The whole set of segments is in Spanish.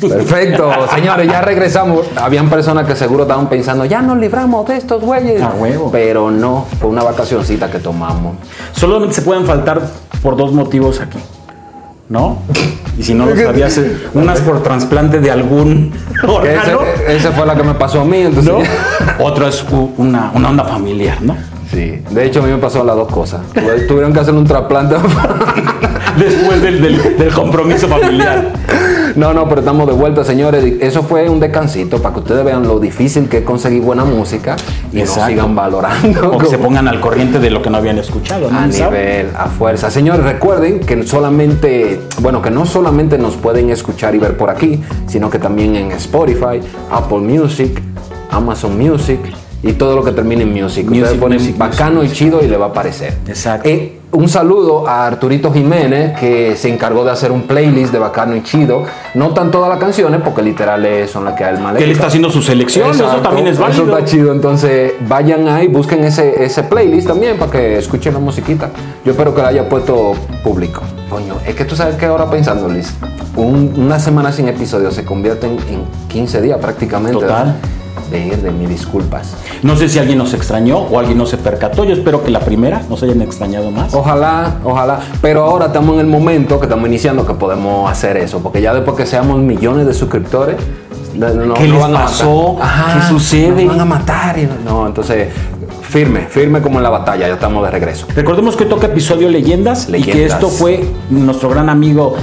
Perfecto, señores, ya regresamos. Habían personas que seguro estaban pensando, ya nos libramos de estos güeyes. A huevo. Pero no, fue una vacacioncita que tomamos. Solamente se pueden faltar por dos motivos aquí. ¿No? Y si no lo sabías, eh, unas por trasplante de algún órgano, esa fue la que me pasó a mí, entonces. ¿no? Otro es una, una onda familiar, ¿no? Sí, de hecho a mí me pasó las dos cosas. Tuve- Tuvieron que hacer un trasplante. Después del, del- del compromiso familiar. No, no, pero estamos de vuelta, señores. Eso fue un descansito para que ustedes vean lo difícil que es conseguir buena música y Exacto. nos sigan valorando. O que se pongan al corriente de lo que no habían escuchado, ¿no? a nivel, a fuerza. Señores, recuerden que solamente, bueno, que no solamente nos pueden escuchar y ver por aquí, sino que también en Spotify, Apple Music, Amazon Music y todo lo que termine en Music. Ustedes ponen music, bacano y chido y le va a aparecer. Exacto. Eh, un saludo a Arturito Jiménez que se encargó de hacer un playlist de bacano y chido. No tan todas las canciones porque literal son las que a él le Que él está haciendo su selección, eso también es válido. Eso está chido. Entonces, vayan ahí, busquen ese, ese playlist también para que escuchen la musiquita. Yo espero que la haya puesto público. Coño, es que tú sabes que ahora pensando, Liz, un- una semana sin episodio se convierten en 15 días prácticamente. Total. De, de mis disculpas. No sé si alguien nos extrañó o alguien no se percató. Yo espero que la primera nos hayan extrañado más. Ojalá, ojalá. Pero ahora estamos en el momento que estamos iniciando que podemos hacer eso. Porque ya después que seamos millones de suscriptores, no, ¿Qué no les van a pasó? ¿Qué sucede? Nos van a matar. y no, entonces, firme, firme como en la batalla. Ya estamos de regreso. Recordemos que toca episodio Leyendas, y que esto fue nuestro gran amigo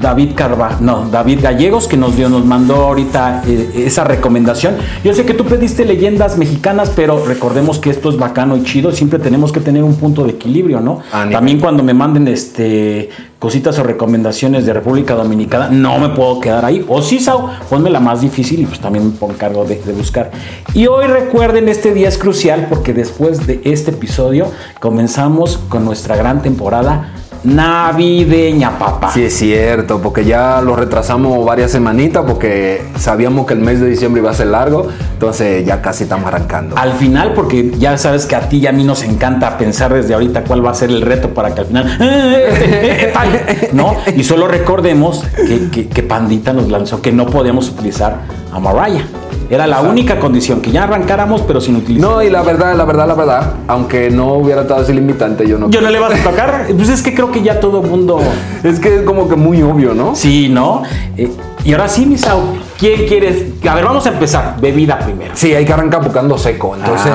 David Carva, no, David Gallegos, que nos dio, nos mandó ahorita eh, esa recomendación. Yo sé que tú pediste leyendas mexicanas, pero recordemos que esto es bacano y chido. Siempre tenemos que tener un punto de equilibrio, ¿no? También cuando me manden este cositas o recomendaciones de República Dominicana, no me puedo quedar ahí. O sí, Sau, ponme la más difícil y pues también me pongo cargo de buscar. Y hoy recuerden, este día es crucial porque después de este episodio comenzamos con nuestra gran temporada navideña, papá. Sí, es cierto, porque ya lo retrasamos varias semanitas porque sabíamos que el mes de diciembre iba a ser largo. Entonces, ya casi estamos arrancando. Al final, porque ya sabes que a ti y a mí nos encanta pensar desde ahorita cuál va a ser el reto para que al final. "Eh, tal", ¿No? Y solo recordemos que, que- que Pandita nos lanzó que no podíamos utilizar a Mariah. Era la única condición, que ya arrancáramos, pero sin utilizar. No, y la verdad, la verdad, la verdad, aunque no hubiera estado ese limitante, yo no. Yo no le vas a tocar. Pues es que creo que ya todo el mundo. Es que es como que muy obvio, ¿no? Sí, ¿no? Eh, y ahora sí, Misao, ¿quién quieres? A ver, vamos a empezar. Bebida primero. Sí, hay que arrancar buscando seco. Entonces.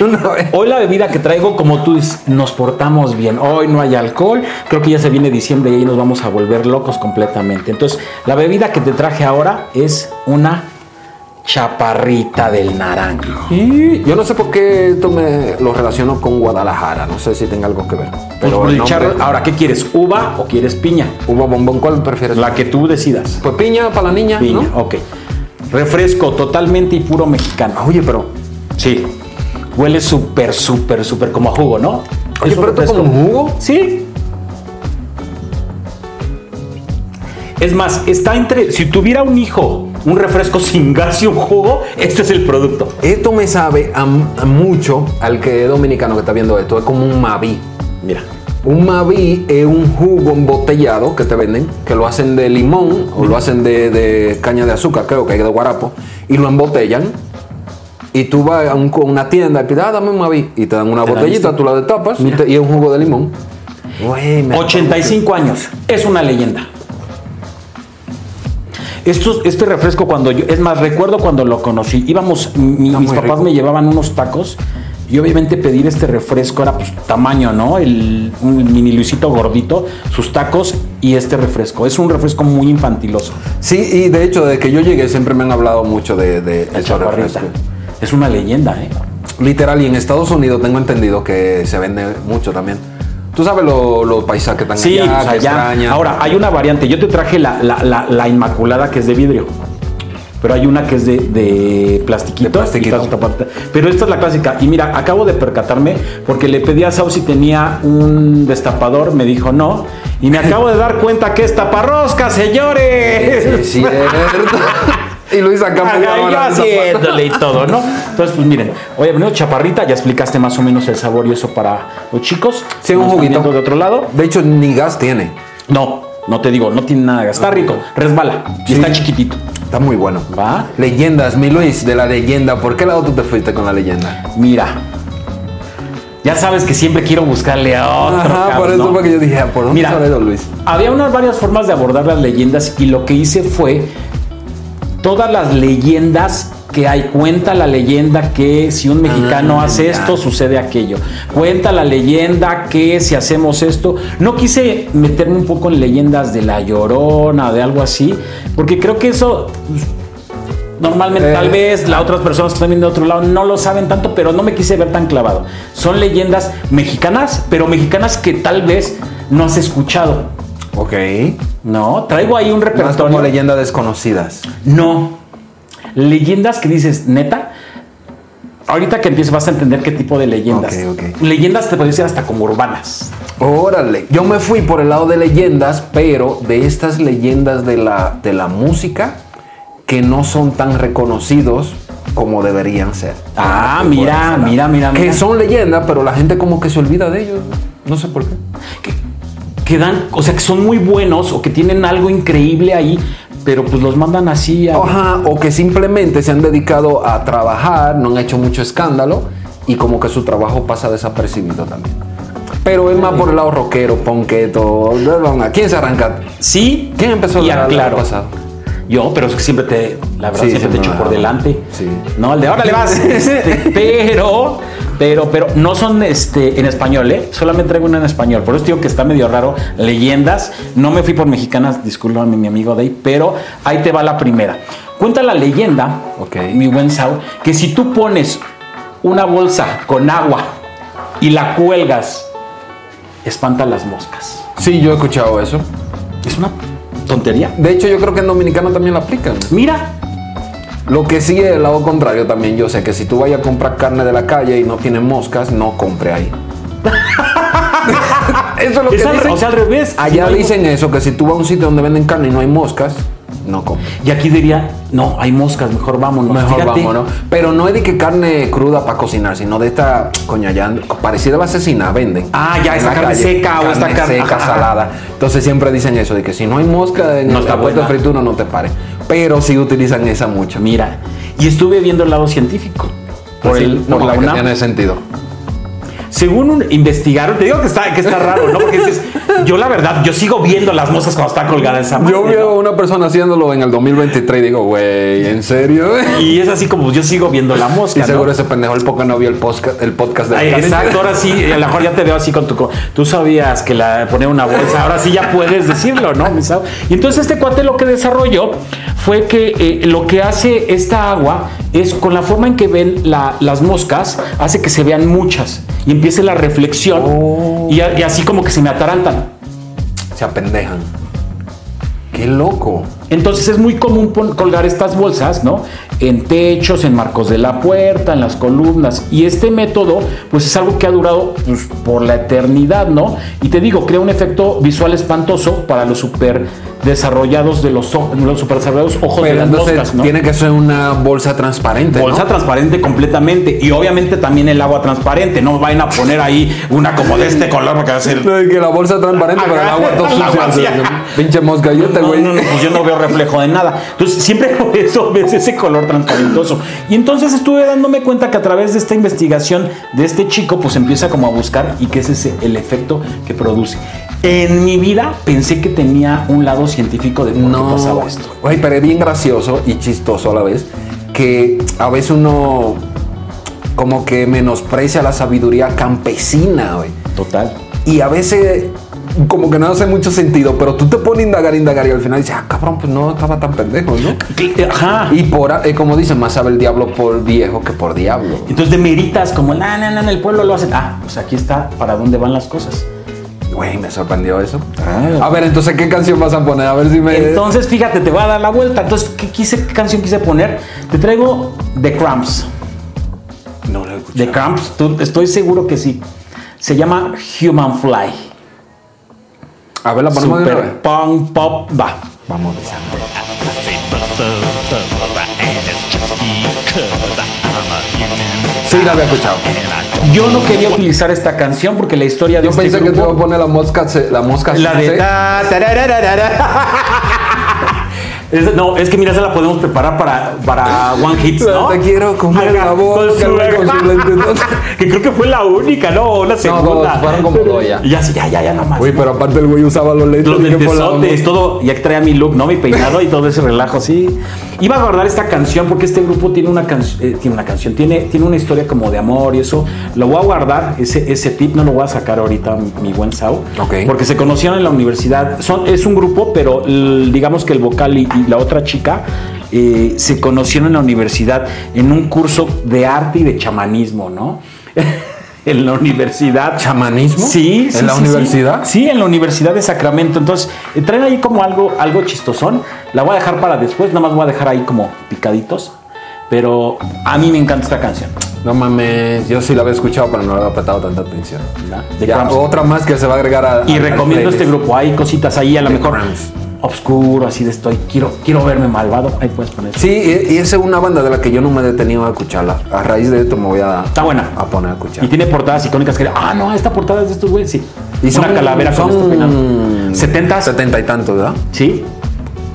Hoy la bebida que traigo, como tú dices, nos portamos bien. Hoy no hay alcohol. Creo que ya se viene diciembre y ahí nos vamos a volver locos completamente. Entonces, la bebida que te traje ahora es una chaparrita del naranjo. Y yo no sé por qué esto me lo relaciono con Guadalajara. No sé si tenga algo que ver. Pues Pero nombre- ahora, ¿qué quieres? ¿Uva o quieres piña? Uva bombón, ¿cuál prefieres? La que tú decidas. Pues piña para la niña, Piña, ¿no? ok. Refresco totalmente y puro mexicano. Oye, pero. Sí. Huele súper, súper, súper como a jugo, ¿no? Oye, Es pero refresco. como jugo. Sí. Es más, está entre. Si tuviera un hijo, un refresco sin gas y un jugo, este es el producto. Esto me sabe a, a mucho al que es dominicano que está viendo esto. Es como un Maví. Mira. Un Maví es un jugo embotellado que te venden, que lo hacen de limón o lo hacen de, de caña de azúcar, creo que hay de guarapo, y lo embotellan. Y tú vas a un- una tienda y pides, ah, dame un Maví, y te dan una Te botellita, esto. tú la destapas y, Mira. te- y es un jugo de limón. Me 85 años. Es una leyenda. Esto, este refresco cuando yo, es más, recuerdo cuando lo conocí, íbamos, mi- mis papás rico. me llevaban unos tacos y obviamente pedir este refresco era pues tamaño, ¿no? El, un mini Luisito gordito, sus tacos y este refresco. Es un refresco muy infantiloso. Sí, y de hecho, desde que yo llegué siempre me han hablado mucho de, de estos refrescos. Es una leyenda, ¿eh? Literal, y en Estados Unidos tengo entendido que se vende mucho también. Tú sabes los lo paisas que están Sí, allá, pues que. Ahora, hay una variante. Yo te traje la, la- la- la inmaculada que es de vidrio. Pero hay una que es de, de plastiquito. De plastiquito. está. Pero esta es la clásica. Y mira, acabo de percatarme porque le pedí a Sau si tenía un destapador. Me dijo no. Y me acabo de dar cuenta que es taparrosca, señores. Sí, es cierto. Y Luis acá haciéndole y todo, ¿no? Entonces, pues miren, oye, primero chaparrita, ya explicaste más o menos el sabor y eso para los chicos. Sí, un juguito. de otro lado. De hecho, ni gas tiene. No, No te digo, no tiene nada. Está rico, resbala y Sí. está chiquitito. Está muy bueno. ¿Va? Leyendas, mi Luis, de la leyenda. ¿Por qué lado tú te fuiste con la leyenda? Mira. Ya sabes que siempre quiero buscarle a otro. Ajá, por eso ¿no? fue que yo dije, "Ah, ¿por dónde Mira, Luis? Había unas varias formas de abordar las leyendas y lo que hice fue todas las leyendas que hay. Cuenta la leyenda que si un mexicano Ah, hace ya. esto, sucede aquello. Cuenta la leyenda que si hacemos esto. No quise meterme un poco en leyendas de la llorona, de algo así, porque creo que eso. Normalmente, Eh, tal vez las otras personas que están viendo de otro lado no lo saben tanto, pero no me quise ver tan clavado. Son leyendas mexicanas, pero mexicanas que tal vez no has escuchado. Ok. No, traigo ahí un repertorio. como leyendas desconocidas. No. Leyendas que dices, neta. Ahorita que empieces vas a entender qué tipo de leyendas. Ok, ok. Leyendas te pueden decir hasta como urbanas. Órale, yo me fui por el lado de leyendas, pero de estas leyendas de la, de la música que no son tan reconocidos como deberían ser. Ah, mira, lado. mira, mira, Que mira. son leyendas, pero la gente como que se olvida de ellos. No sé por qué. Que, que dan, o sea, que son muy buenos o que tienen algo increíble ahí, pero pues los mandan así a. Ajá, o que simplemente se han dedicado a trabajar, no han hecho mucho escándalo y como que su trabajo pasa desapercibido también. Pero es más por el lado rockero, ponqueto. ¿Quién se arranca? Sí. ¿Quién empezó y año claro. pasado? Yo, pero es que siempre te, la verdad, Sí, siempre te echo por delante. sí. No, el de ahora le vas. Este, pero, pero, pero no son este, en español, ¿eh? Solamente traigo una en español. Por eso digo que está medio raro. Leyendas. No me fui por mexicanas, discúlpame, mi amigo Dave, pero ahí te va la primera. Cuenta la leyenda, Ok. mi buen Sao, que si tú pones una bolsa con agua y la cuelgas, espanta las moscas. Sí, yo he escuchado eso. Es una tontería. De hecho, yo creo que en Dominicano también la aplican. Mira, Lo que sí es el lado contrario también. Yo sé que si tú vayas a comprar carne de la calle y no tiene moscas, no compre ahí. eso es lo que Es al- dicen. o sea, al revés. Si Allá hay- dicen eso, que si tú vas a un sitio donde venden carne y no hay moscas, no compres. Y aquí diría, no, hay moscas, mejor vámonos. Mejor Fíjate, vámonos. Pero no es de que carne cruda para cocinar, sino de esta, coña, ya parecida a la asesina, venden. Ah, ya, la carne seca o esta carne- seca, ajá. salada. Entonces siempre dicen eso, de que si no hay mosca en No el está puesto de fritura no te pares. Pero sí utilizan esa mucho. Mira, y estuve viendo el lado científico. Por, Sí, el, por no, la que tiene sentido. Según un investigaron, te digo que está, que está raro, ¿no? Porque dices, yo la verdad, yo sigo viendo las moscas cuando está colgada esa madre, Yo veo a una persona haciendo en el 2023 y digo, güey, ¿en serio? Y es así como yo sigo viendo la mosca. Y ¿no? seguro ese pendejo el poco no vio el podcast, el podcast de Ay, exacto, ahora sí, a lo mejor ya te veo así con tu... Tú sabías que la ponía una bolsa, ahora sí ya puedes decirlo, ¿no? Y entonces este cuate lo que desarrolló fue que eh, lo que hace esta agua es con la forma en que ven la- las moscas, hace que se vean muchas y empiece la reflexión Oh. y, a- y así como que se me atarantan. Se apendejan. Qué loco. Entonces es muy común colgar estas bolsas, ¿no? En techos, en marcos de la puerta, en las columnas. Y este método, pues es algo que ha durado pues, por la eternidad, ¿no? Y te digo, crea un efecto visual espantoso para los super desarrollados de los, los super desarrollados ojos de Pero las entonces moscas, ¿no? tiene que ser una bolsa transparente. ¿no? Bolsa transparente completamente y obviamente también el agua transparente, no vayan a poner ahí una como de este color porque va a ser No, que la bolsa transparente, pero el agua todo sucia. Pinche moscayota, No, güey. no, no, pues yo no veo reflejo de nada. Entonces, siempre por eso ves ese color transparentoso. Y entonces estuve dándome cuenta que a través de esta investigación de este chico, pues empieza como a buscar y que ese es el efecto que produce. En mi vida pensé que tenía un lado científico de por qué pasaba esto. Güey, pero es bien gracioso y chistoso a la vez que a veces uno como que menosprecia la sabiduría campesina, güey. Total. Y a veces como que no hace mucho sentido, pero tú te pones a indagar, indagar y al final dices, ah, cabrón, pues no estaba tan pendejo, ¿no? Ajá. Y por, eh, como dicen, más sabe el diablo por viejo que por diablo. Entonces demeritas como, no, no, no, en el pueblo lo hacen. Ah, pues aquí está para dónde van las cosas. Güey, me sorprendió eso. Ah. A ver, entonces, ¿qué canción vas a poner? A ver si me... Entonces, fíjate, te voy a dar la vuelta. Entonces, ¿qué, quise, qué canción quise poner? Te traigo The Cramps. no lo he escuchado. The Cramps, tú- estoy seguro que sí. Se llama Human Fly. A ver, la ponemos de una vez. Super punk pop. Va. Vamos. Sí, la había escuchado. Yo no quería utilizar esta canción porque la historia de Yo este pensé que te iba a poner la mosca, la mosca la de se- ta, tarararara. Es- No, es que mira, se la podemos preparar para, para One Hits, ¿no? Te quiero comer la boca, Con su- que creo que fue la única, ¿no? La segunda. fueron como dos ya. Ya, ya, ya, ya, nomás. Uy, pero aparte el güey usaba los lentes. Los lentesotes, todo, ya que traía mi look, ¿no? Mi peinado y todo ese relajo, sí. Iba a guardar esta canción porque este grupo tiene una, can- eh, tiene una canción, tiene, tiene una historia como de amor y eso. Lo voy a guardar, ese, ese tip no lo voy a sacar ahorita, mi, mi buen Sao. Ok. Porque se conocieron en la universidad. Son, es un grupo, pero digamos que el vocal y, y la otra chica eh, se conocieron en la universidad en un curso de arte y de chamanismo, ¿no? en la universidad. ¿Chamanismo? Sí, sí, ¿En la sí, universidad? Sí, en la Universidad de Sacramento. Entonces, eh, traen ahí como algo, algo chistosón. La voy a dejar para después, nada más voy a dejar ahí como picaditos. Pero a mí me encanta esta canción. No mames, yo sí la había escuchado, pero no le había prestado tanta atención. De Ya, otra más que se va a agregar a. Y recomiendo este grupo. Hay cositas ahí, a lo mejor. Obscuro, así de estoy. Quiero, quiero verme malvado. Ahí puedes poner. Sí, y, y esa es una banda de la que yo no me he detenido a escucharla. A raíz de esto me voy a, Está buena. a poner a escuchar. Y tiene portadas icónicas que. Ah, no, esta portada es de estos güeyes. Sí. Y son, Una calavera son con peinado. 70 70 y tanto, ¿verdad? Sí.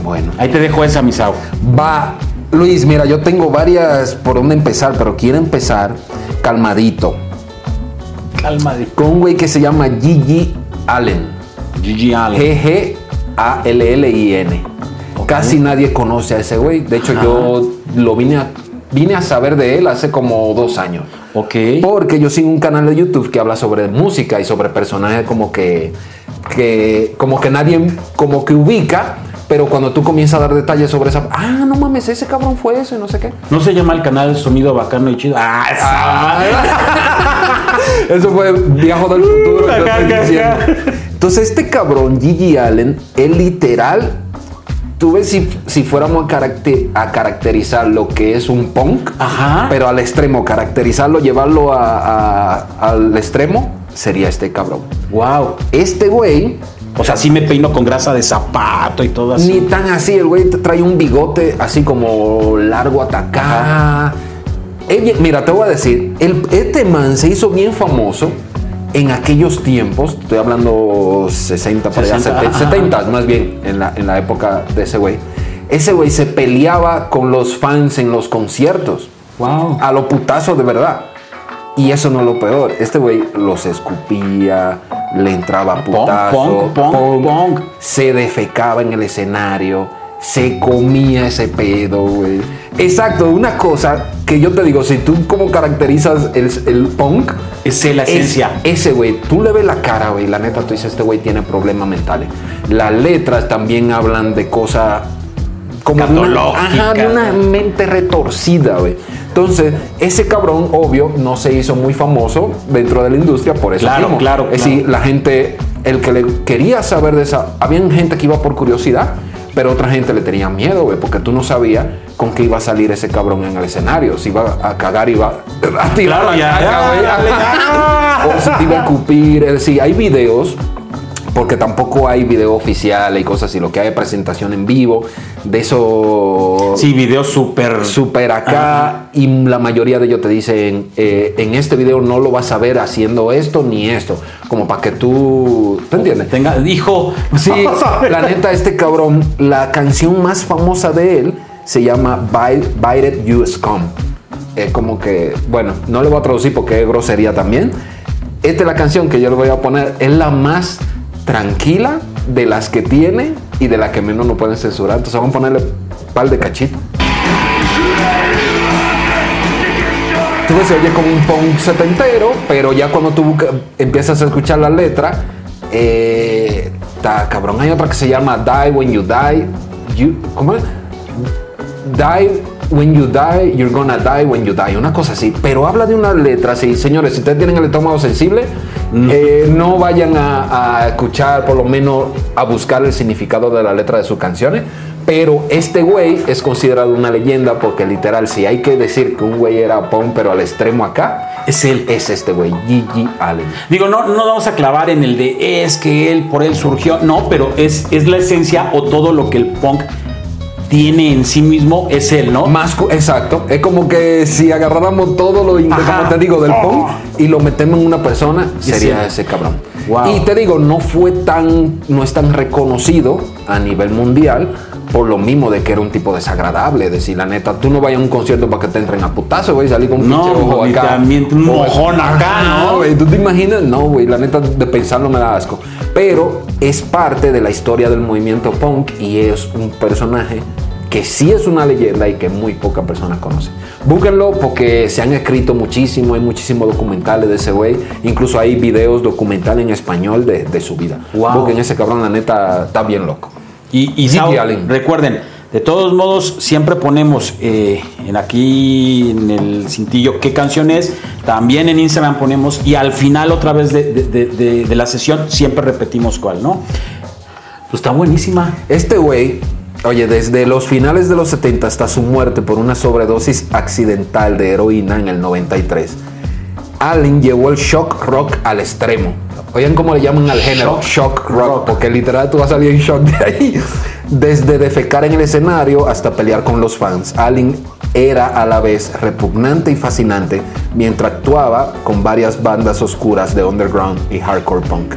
Bueno. Ahí te dejo esa, Misao. Va, Luis, mira, yo tengo varias por dónde empezar, pero quiero empezar calmadito. Calma de Con un güey que se llama Gigi Allen. Gigi Allen. G-G-A-L-L-I-N. Casi nadie conoce a ese güey. De hecho, yo lo vine a, vine a saber de él hace como dos años. Ok. Porque yo sigo un canal de YouTube que habla sobre música y sobre personajes como que, que como que nadie como que ubica, pero cuando tú comienzas a dar detalles sobre esa, ah, no mames, ese cabrón fue eso y no sé qué. ¿No se llama el canal Sonido Bacano y Chido? Ah, esa- Eso fue Viajo del futuro. Entonces, este cabrón, Gigi Allen, él literal, tú ves si, si fuéramos a, caracter- a caracterizar lo que es un punk, Ajá. pero al extremo, caracterizarlo, llevarlo a- a- al extremo, sería este cabrón. Wow. Este güey, O sea, sí me peino con grasa de zapato y todo así. ni tan así, el güey te trae un bigote así como largo hasta acá. Él- mira, te voy a decir, el- este man se hizo bien famoso en aquellos tiempos, estoy hablando 60, por allá, 60, 70, ajá. 70 más bien, en la, en la época de ese güey. Ese güey se peleaba con los fans en los conciertos. Wow. A lo putazo de verdad. Y eso no es lo peor. Este güey los escupía, le entraba putazo, se defecaba en el escenario, se comía ese pedo, güey. Exacto, una cosa que yo te digo, si tú como caracterizas el, el punk, es la es- esencia. ese güey, tú le ves la cara, güey, la neta, tú dices, este güey tiene problemas mentales. Las letras también hablan de cosas como de una, ajá, de una mente retorcida, güey. Entonces, ese cabrón, obvio, no se hizo muy famoso dentro de la industria por eso Claro, mismo. claro, Es claro. decir, la gente, el que le quería saber de esa, había gente que iba por curiosidad, pero otra gente le tenía miedo, porque tú no sabías con qué iba a salir ese cabrón en el escenario. Si iba a cagar, iba a tirar Claro, la ya, caca, ya, güey. dale, ya. O si te iba a escupir. Es decir, hay videos, porque tampoco hay video oficial y cosas así. Lo que hay es presentación en vivo, de eso Sí, video súper. super acá y la mayoría de ellos te dicen eh, en este video no lo vas a ver haciendo esto ni esto como para que tú ¿te entiendes? Tenga, dijo. Sí, la neta este cabrón la canción más famosa de él se llama Bite, Bite It You Scum es como que bueno no le voy a traducir porque es grosería también esta es la canción que yo le voy a poner es la más tranquila de las que tiene y de la que menos no pueden censurar entonces vamos a ponerle par de cachitos tú ves, se oye como un punk setentero, pero ya cuando tú empiezas a escuchar la letra, eh, cabrón. Hay otra que se llama Die When You Die. You- ¿Cómo es? Die When You Die, You're Gonna Die When You Die. Una cosa así. Pero habla de una letra así. Señores, si ustedes tienen el estómago sensible, eh, no vayan a, a escuchar, por lo menos a buscar el significado de la letra de sus canciones. Pero este güey es considerado una leyenda porque literal, si hay que decir que un güey era punk, pero al extremo acá, Es él. es este güey, Gigi Allen. Digo, no, no vamos a clavar en el de es que él, por él surgió. No, pero es, es la esencia o todo lo que el punk tiene en sí mismo es él, ¿no? Más, exacto. Es como que si agarráramos todo lo, como te digo, del Oh. punk y lo metemos en una persona, sería sí. ese cabrón. Wow. Y te digo, no fue tan, no es tan reconocido a nivel mundial por lo mismo de que era un tipo desagradable. Es decir, la neta, tú no vayas a un concierto para que te entren a putazo, güey, salir con un No, pinche ojo acá. también un mojón acá, ¿no? güey. ¿Tú te imaginas? No, güey, la neta, de pensarlo me da asco. Pero es parte de la historia del movimiento punk y es un personaje que sí es una leyenda y que muy pocas personas conocen. Búsquenlo porque se han escrito muchísimo, hay muchísimos documentales de ese güey, incluso hay videos documentales en español de, de su vida. Wow. Busquen ese cabrón, la neta, está bien loco. Y, y Sao, recuerden, de todos modos, siempre ponemos eh, en aquí en el cintillo qué canción es. También en Instagram ponemos y al final otra vez de, de- de- de- de la sesión siempre repetimos cuál, ¿no? Pues está buenísima. Este güey, oye, desde los finales de los 70 hasta su muerte por una sobredosis accidental de heroína en el 93, Allen llevó el shock rock al extremo. Oigan cómo le llaman al género shock, Shock rock, rock. porque literal tú vas a salir en shock de ahí. Desde defecar en el escenario hasta pelear con los fans, Allen era a la vez repugnante y fascinante mientras actuaba con varias bandas oscuras de underground y hardcore punk.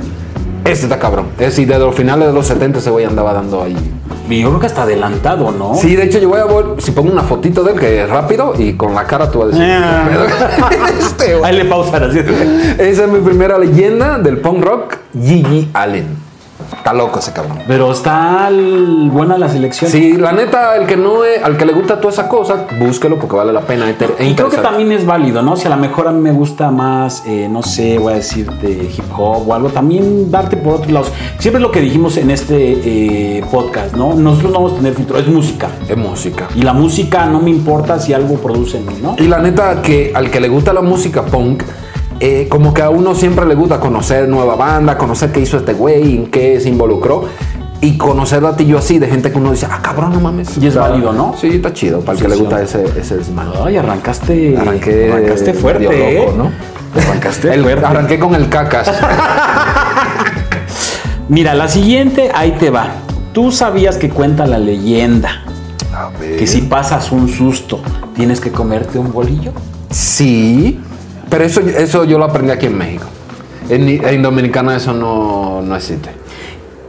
Este está cabrón. Es decir, desde los finales de los 70 ese güey andaba dando ahí Y yo creo que hasta adelantado, ¿no? Sí, de hecho yo voy a ver, si pongo una fotito de él que es rápido y con la cara tú vas a decir. Ah. "¿Qué pedo?". Este, güey. Ahí le pausar así. Esa es mi primera leyenda del punk rock, Gigi Allen. Está loco ese cabrón. Pero está buena la selección. Sí, la neta, el que no es, al que le gusta toda esa cosa, búsquelo porque vale la pena. Y creo que también es válido, ¿no? Si a lo mejor a mí me gusta más, eh, no sé, voy a decir de hip hop o algo, también darte por otros lados. Siempre es lo que dijimos en este eh, podcast, ¿no? Nosotros no vamos a tener filtro, es música. Es música. Y la música no me importa si algo produce en mí, ¿no? Y la neta, que al que le gusta la música punk, eh, como que a uno siempre le gusta conocer nueva banda, conocer qué hizo este güey, en qué se involucró. Y conocer datillo así de gente que uno dice, ah, cabrón, no mames. Y es válido, ¿no? Sí, está chido. Para el Sí, que le gusta ese, ese desmán. Ay, arrancaste. Arranqué, arrancaste fuerte, medio loco, ¿eh? ¿no? Arrancaste El- fuerte. arranqué con el cacas. Mira, la siguiente, ahí te va. Tú sabías que cuenta la leyenda A ver. que si pasas un susto, tienes que comerte un bolillo. Sí, pero eso, eso yo lo aprendí aquí en México. En, en Dominicana eso no, no existe.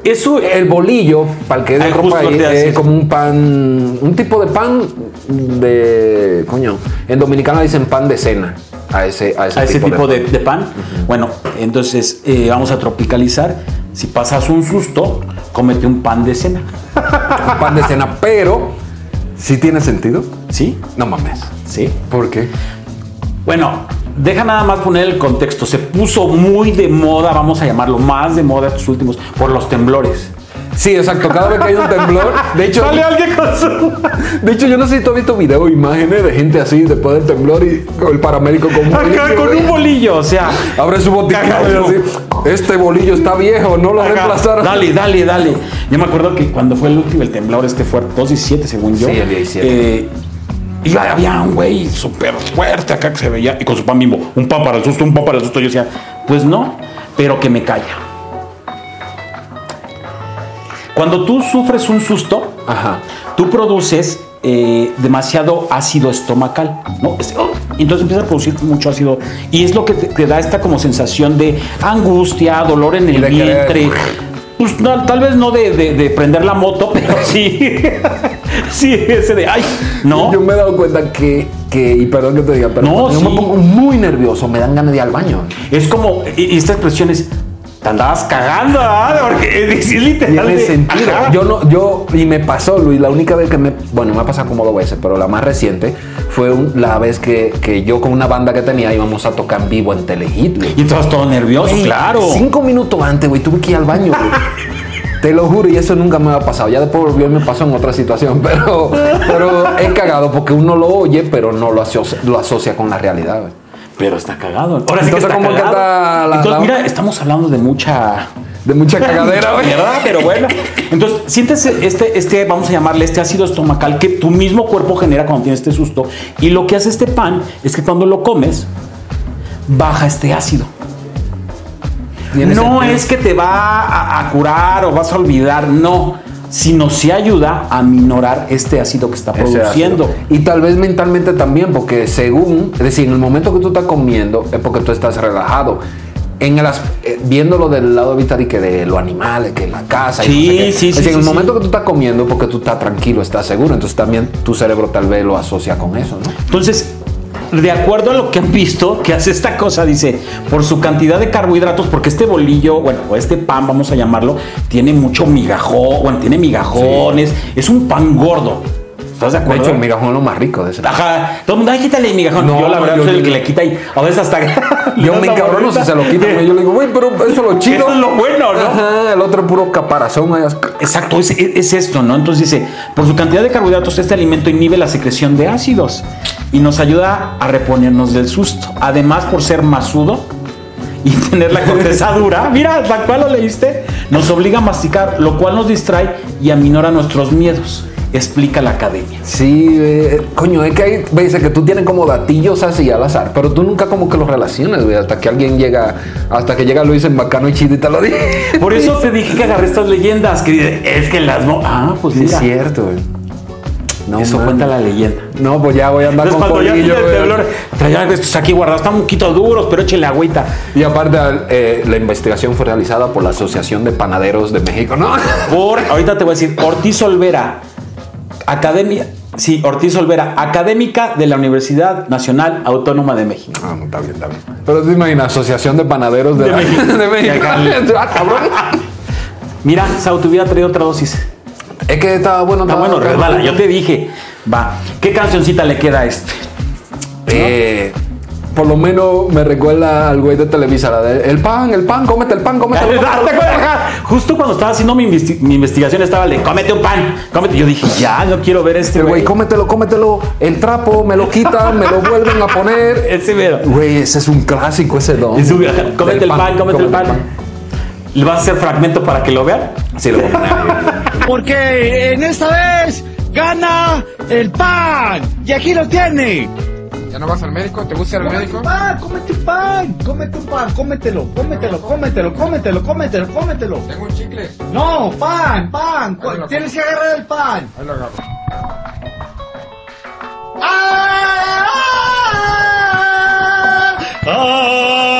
Eso El bolillo, para el que es de otro país, es como un pan, un tipo de pan de, coño, en Dominicana dicen pan de cena a ese, a ese, a ese tipo, de, pan. de pan. Bueno, entonces eh, vamos a tropicalizar. Si pasas un susto, cómete un pan de cena. Un pan de cena, pero ¿sí tiene sentido? ¿Sí? No mames. Sí. ¿Por qué? Bueno, deja nada más poner el contexto. Se puso muy de moda, vamos a llamarlo más de moda estos últimos, por los temblores. Sí, exacto. Cada vez que hay un temblor, de hecho, alguien con su... de hecho yo no sé si tú has visto videos o imágenes de gente así después del temblor y con el paramédico con un Acá bolillo, con un bolillo, o sea. Abre su botica Cagado. y así. Este bolillo está viejo, no lo acá, reemplazaron. Dale, dale, dale. Yo me acuerdo que cuando fue el último, el temblor este fue 217 según yo. Sí, el 17. eh, y había un güey súper fuerte acá que se veía y con su pan bimbo. Un pan para el susto, un pan para el susto. Yo decía, pues no, pero que me calla. Cuando tú sufres un susto, Ajá. tú produces eh, demasiado ácido estomacal, ¿no? Oh, entonces empieza a producir mucho ácido y es lo que te, te da esta como sensación de angustia, dolor en el querer- vientre. Pues no, tal vez no de, de- de prender la moto, pero sí, sí, ese de, ay, no. Yo me he dado cuenta que, que y perdón que te diga, pero No, yo sí. me pongo muy nervioso, me dan ganas de ir al baño. Es como, y, y esta expresión es, te andabas cagando, ¿verdad? Porque es literal. Tiene sentido. Ajá. Yo no, yo, y me pasó, Luis, la única vez que me, bueno, me ha pasado como dos veces, pero la más reciente fue un- la vez que, que yo con una banda que tenía íbamos a tocar en vivo en Telehit, güey. Y estabas todo nervioso, claro. Cinco minutos antes, güey, tuve que ir al baño, güey. Te lo juro, y eso nunca me ha pasado. Ya después volvió y me pasó en otra situación, pero, pero he cagado porque uno lo oye, pero no lo asocia, lo asocia con la realidad, güey. Pero está cagado. Ahora sí que Entonces, está ¿cómo que cagado. está la- Entonces, la- mira, estamos hablando de mucha De mucha cagadera. ¿Verdad? Pero bueno. Entonces, sientes este, este, vamos a llamarle este ácido estomacal que tu mismo cuerpo genera cuando tienes este susto. Y lo que hace este pan es que cuando lo comes, baja este ácido. No es que te va a, a curar o vas a olvidar, no. sino sí ayuda a minorar este ácido que está produciendo. Y tal vez mentalmente también, porque según, es decir, en el momento que tú estás comiendo, es porque tú estás relajado. En el, eh, viéndolo del lado vital y que de los animales, que la casa. y no sé qué. sí, Es sí, decir, en el momento sí. que tú estás comiendo, porque tú estás tranquilo, estás seguro. Entonces también tu cerebro tal vez lo asocia con eso, ¿no? Entonces, de acuerdo a lo que han visto, que hace esta cosa, dice, por su cantidad de carbohidratos, porque este bolillo, bueno, o este pan, vamos a llamarlo, tiene mucho migajón, bueno, tiene migajones, es un pan gordo. ¿Estás de De acuerdo? hecho, el migajón es lo más rico de ese. Ajá, todo el mundo, ay, quítale el migajón. No, yo la verdad yo- soy el que le quita y a veces hasta... Yo me encabrono si se lo quitan. Yo le digo, güey, pero eso es lo chido. Eso es lo bueno, ¿no? Ajá, el otro es puro caparazón. Exacto, es, es esto, ¿no? Entonces dice, por su cantidad de carbohidratos, este alimento inhibe la secreción de ácidos y nos ayuda a reponernos del susto. Además, por ser masudo y tener la corteza dura, mira, tal cual lo leíste, nos obliga a masticar, lo cual nos distrae y aminora nuestros miedos, explica la academia. Sí, eh, coño, es que hay veces que tú tienes como datillos así al azar, pero tú nunca como que los relacionas, güey, hasta que alguien llega, hasta que llega Luis en bacano y chido y te lo dice. Por eso te dije que agarré estas leyendas, que dice, es que las... mo- Ah, pues Sí, es cierto, güey. No, eso man. cuenta la leyenda. No, pues ya voy a andar Entonces con ya colillo, tiene el güey. temblor, traía estos aquí guardados, están un poquito duros, pero échale agüita. Y aparte, eh, la investigación fue realizada por la Asociación de Panaderos de México, ¿no? Por, ahorita te voy a decir, Ortiz Olvera, academia, sí, Ortiz Olvera, académica de la Universidad Nacional Autónoma de México. Ah, no, está bien, está bien. Pero te imaginas, Asociación de Panaderos de, De la- México. de México. Ah, cabrón. Mira, Sau, te hubiera traído otra dosis. Es que estaba bueno. Está estaba- bueno, resbala, yo te dije. Va, ¿qué cancioncita le queda a este? Eh, por lo menos me recuerda al güey de Televisa, la de el pan, el pan, cómete el pan, cómete el ¿Te pan. Justo cuando estaba haciendo mi, investi- mi investigación estaba el de cómete un pan, cómete. Yo dije, ya, no quiero ver este güey, güey. cómetelo, cómetelo. El trapo, me lo quitan, me lo vuelven a poner. Ese mero. Güey, ese es un clásico, ese don. Sube, ajá, Cómete el pan, cómete el pan. ¿Le vas a hacer fragmento para que lo vean? Sí, lo voy a poner. Porque en esta vez gana el pan. Y aquí lo tiene. ¿Ya no vas al médico? ¿Te gusta ir al médico? pan, cómete un pan, cómete un pan, cómetelo, cómetelo, cómetelo, cómetelo, cómetelo, cómetelo. Tengo un chicle. No, pan, pan, tienes que agarrar el pan. Ahí lo agarro. ¡Ah! ¡Ah!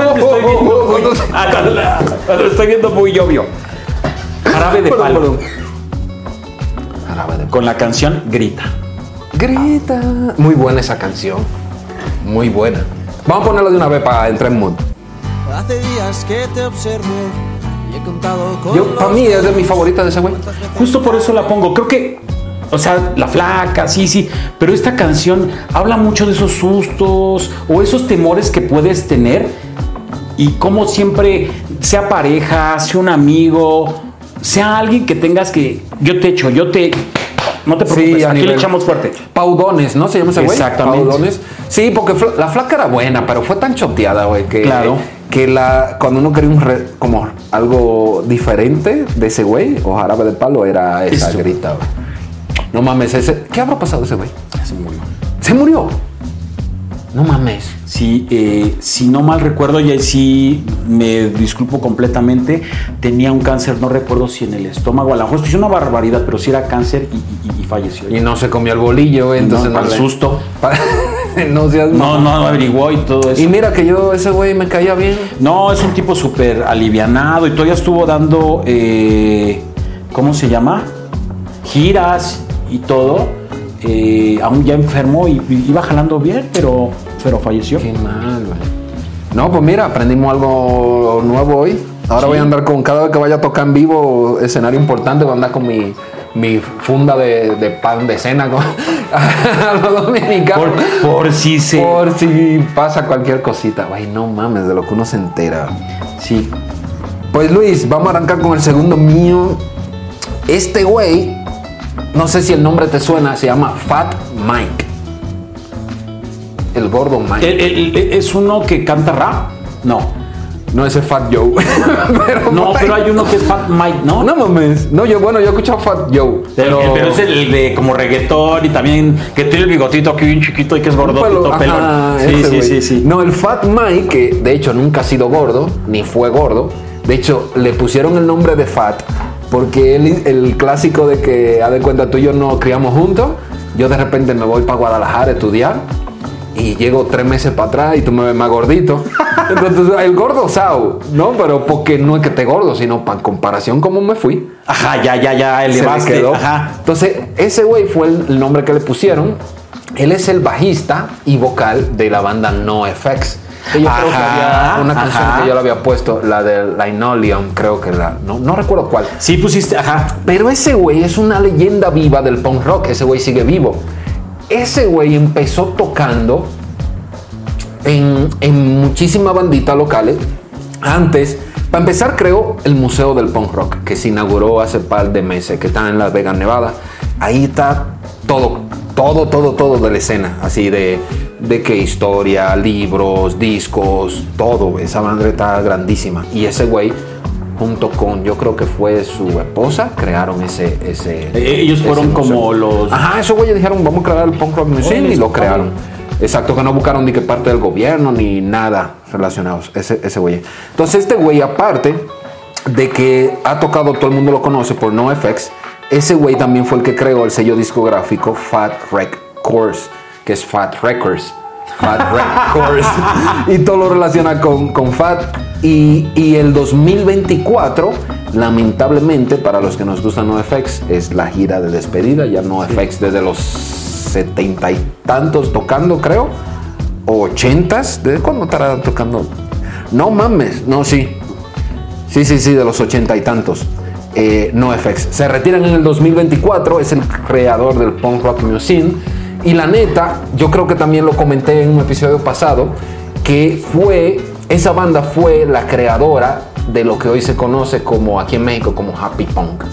Vez lo estoy viendo. Oh, oh, muy- oh, oh. Ah, cuando la- cuando lo estoy viendo muy obvio. Jarabe de Perdón, palo. perdón. Jarabe de Con la canción Grita. Grita. Muy buena esa canción. Muy buena. Vamos a ponerlo de una vez para entrar en mood. Hace días que te observo y he contado con Yo, para mí es de mis favoritas de ese güey. Justo por eso la pongo. Creo que, o sea, la flaca, sí, sí. Pero esta canción habla mucho de esos sustos o esos temores que puedes tener. Y como siempre, sea pareja, sea un amigo, sea alguien que tengas que. Yo te echo, yo te. No te preocupes, a aquí le echamos fuerte. Paudones, ¿no? Se llama ese güey. Exactamente. Paudones. Sí, porque la flaca era buena, pero fue tan choteada, güey, que, Claro. que la, cuando uno quería un re- como algo diferente de ese güey, o jarabe de palo, era esa Eso. grita, güey. No mames, ese. ¿Qué habrá pasado ese güey? Se murió. ¿Se murió? No mames. Sí, eh, si no mal recuerdo, y ahí sí me disculpo completamente, tenía un cáncer, no recuerdo si en el estómago, a lo mejor es una barbaridad, pero sí era cáncer y, y- y falleció. Y no se comió el bolillo, entonces No, para el susto. Pa- no seas No, no averiguó y todo eso. Y mira que yo, ese güey me caía bien. No, es un tipo súper alivianado y todavía estuvo dando, eh, ¿cómo se llama? Giras y todo. Eh, aún ya enfermó y, y iba jalando bien, pero, pero falleció. Qué mal, güey. No, pues mira, aprendimos algo nuevo hoy. Ahora Sí. voy a andar con, cada vez que vaya a tocar en vivo, escenario importante, voy a andar con mi, mi funda de, de pan de cena con, a los dominicanos. Por, por si se... Por si pasa cualquier cosita. Güey, no mames, de lo que uno se entera. Sí. Pues Luis, vamos a arrancar con el segundo mío. Este güey, no sé si el nombre te suena, se llama Fat Mike. El gordo Mike. ¿El- el- el- ¿Es uno que canta rap? No. No, es Fat Joe. pero, No, pero hay uno que es Fat Mike, ¿no? No mames. No, yo, bueno, yo he escuchado Fat Joe. Pero, pero es el de como reggaetón y también que tiene el bigotito aquí bien chiquito y que es gordito, Pelo- pelón. ajá, Sí, sí, sí, sí. No, el Fat Mike, que de hecho nunca ha sido gordo, ni fue gordo. De hecho, le pusieron el nombre de Fat porque él, el clásico de que, a de cuenta, tú y yo nos criamos juntos. Yo de repente me voy para Guadalajara a estudiar y llego tres meses para atrás y tú me ves más gordito. Entonces, el gordo Sao, ¿no? Pero porque no es que esté gordo, sino para comparación como me fui Ajá, ya, ya, ya, se le elevaste. quedó. Ajá. Entonces, ese güey fue el, el nombre que le pusieron. Él es el bajista y vocal de la banda No FX. Que yo creo que Ajá, había una canción ajá. que yo le había puesto, la de Linoleum, creo que la. No, no recuerdo cuál. Sí pusiste, ajá. Pero ese güey es una leyenda viva del punk rock. Ese güey sigue vivo. Ese güey empezó tocando en, en muchísimas banditas locales. Antes, para empezar, creó el Museo del Punk Rock, que se inauguró hace par de meses, que está en Las Vegas, Nevada. Ahí está todo, todo, todo, todo de la escena. Así de, de que historia, libros, discos, todo. Esa banda está grandísima. Y ese güey, junto con, yo creo que fue su esposa, crearon ese... ese Eh, ellos fueron como los- Ajá, esos güeyes dijeron, vamos a crear el Punk Rock Museum y lo crearon. Exacto, que no buscaron ni que parte del gobierno ni nada relacionados. Ese, ese güey. Entonces, este güey, aparte de que ha tocado, todo el mundo lo conoce por NoFX, ese güey también fue el que creó el sello discográfico Fat Records, que es Fat Records. Fat Records. y todo lo relaciona con, con Fat. Y, y el 2024, lamentablemente, para los que nos gusta NoFX, es la gira de despedida. Ya NoFX desde los setenta y tantos tocando, creo. O ochentas. ¿Desde cuándo estará tocando? No mames. No, sí. Sí, sí, sí, de los ochenta y tantos. Eh, NoFX. Se retiran en el 2024. Es el creador del Punk Rock Museum. Y la neta, yo creo que también lo comenté en un episodio pasado, que fue, esa banda fue la creadora de lo que hoy se conoce como aquí en México como Happy Punk.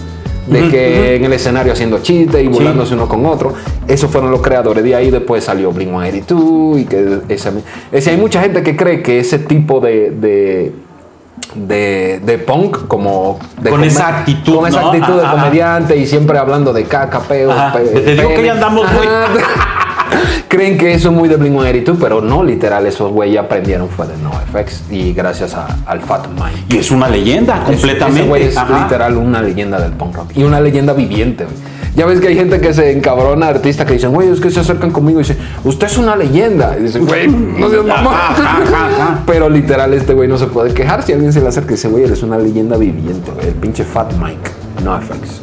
De que en el escenario haciendo chistes y burlándose uno con otro. Esos fueron los creadores. De ahí después salió Blink 182 y que ese, ese- hay mucha gente que cree que ese tipo de, de, de, de punk como de Con esa actitud, con esa ¿no? actitud de Ajá. comediante y siempre hablando de caca, peo, Ajá. pe- Te digo que pene. ya andamos muy- Creen que eso es muy de Blink 182, pero no, literal, esos güeyes aprendieron fue de NoFX y gracias a- al Fat Mike. Y es una leyenda, completamente. Ese güey es Ajá. literal una leyenda del punk rock y una leyenda viviente. güey. Ya ves que hay gente que se encabrona, artistas que dicen, güey, es que se acercan conmigo y dicen, usted es una leyenda. Y dicen, güey, no seas ajá. Pero literal, este güey no se puede quejar si alguien se le acerca y dice, güey, eres una leyenda viviente, güey. El pinche Fat Mike, no FX.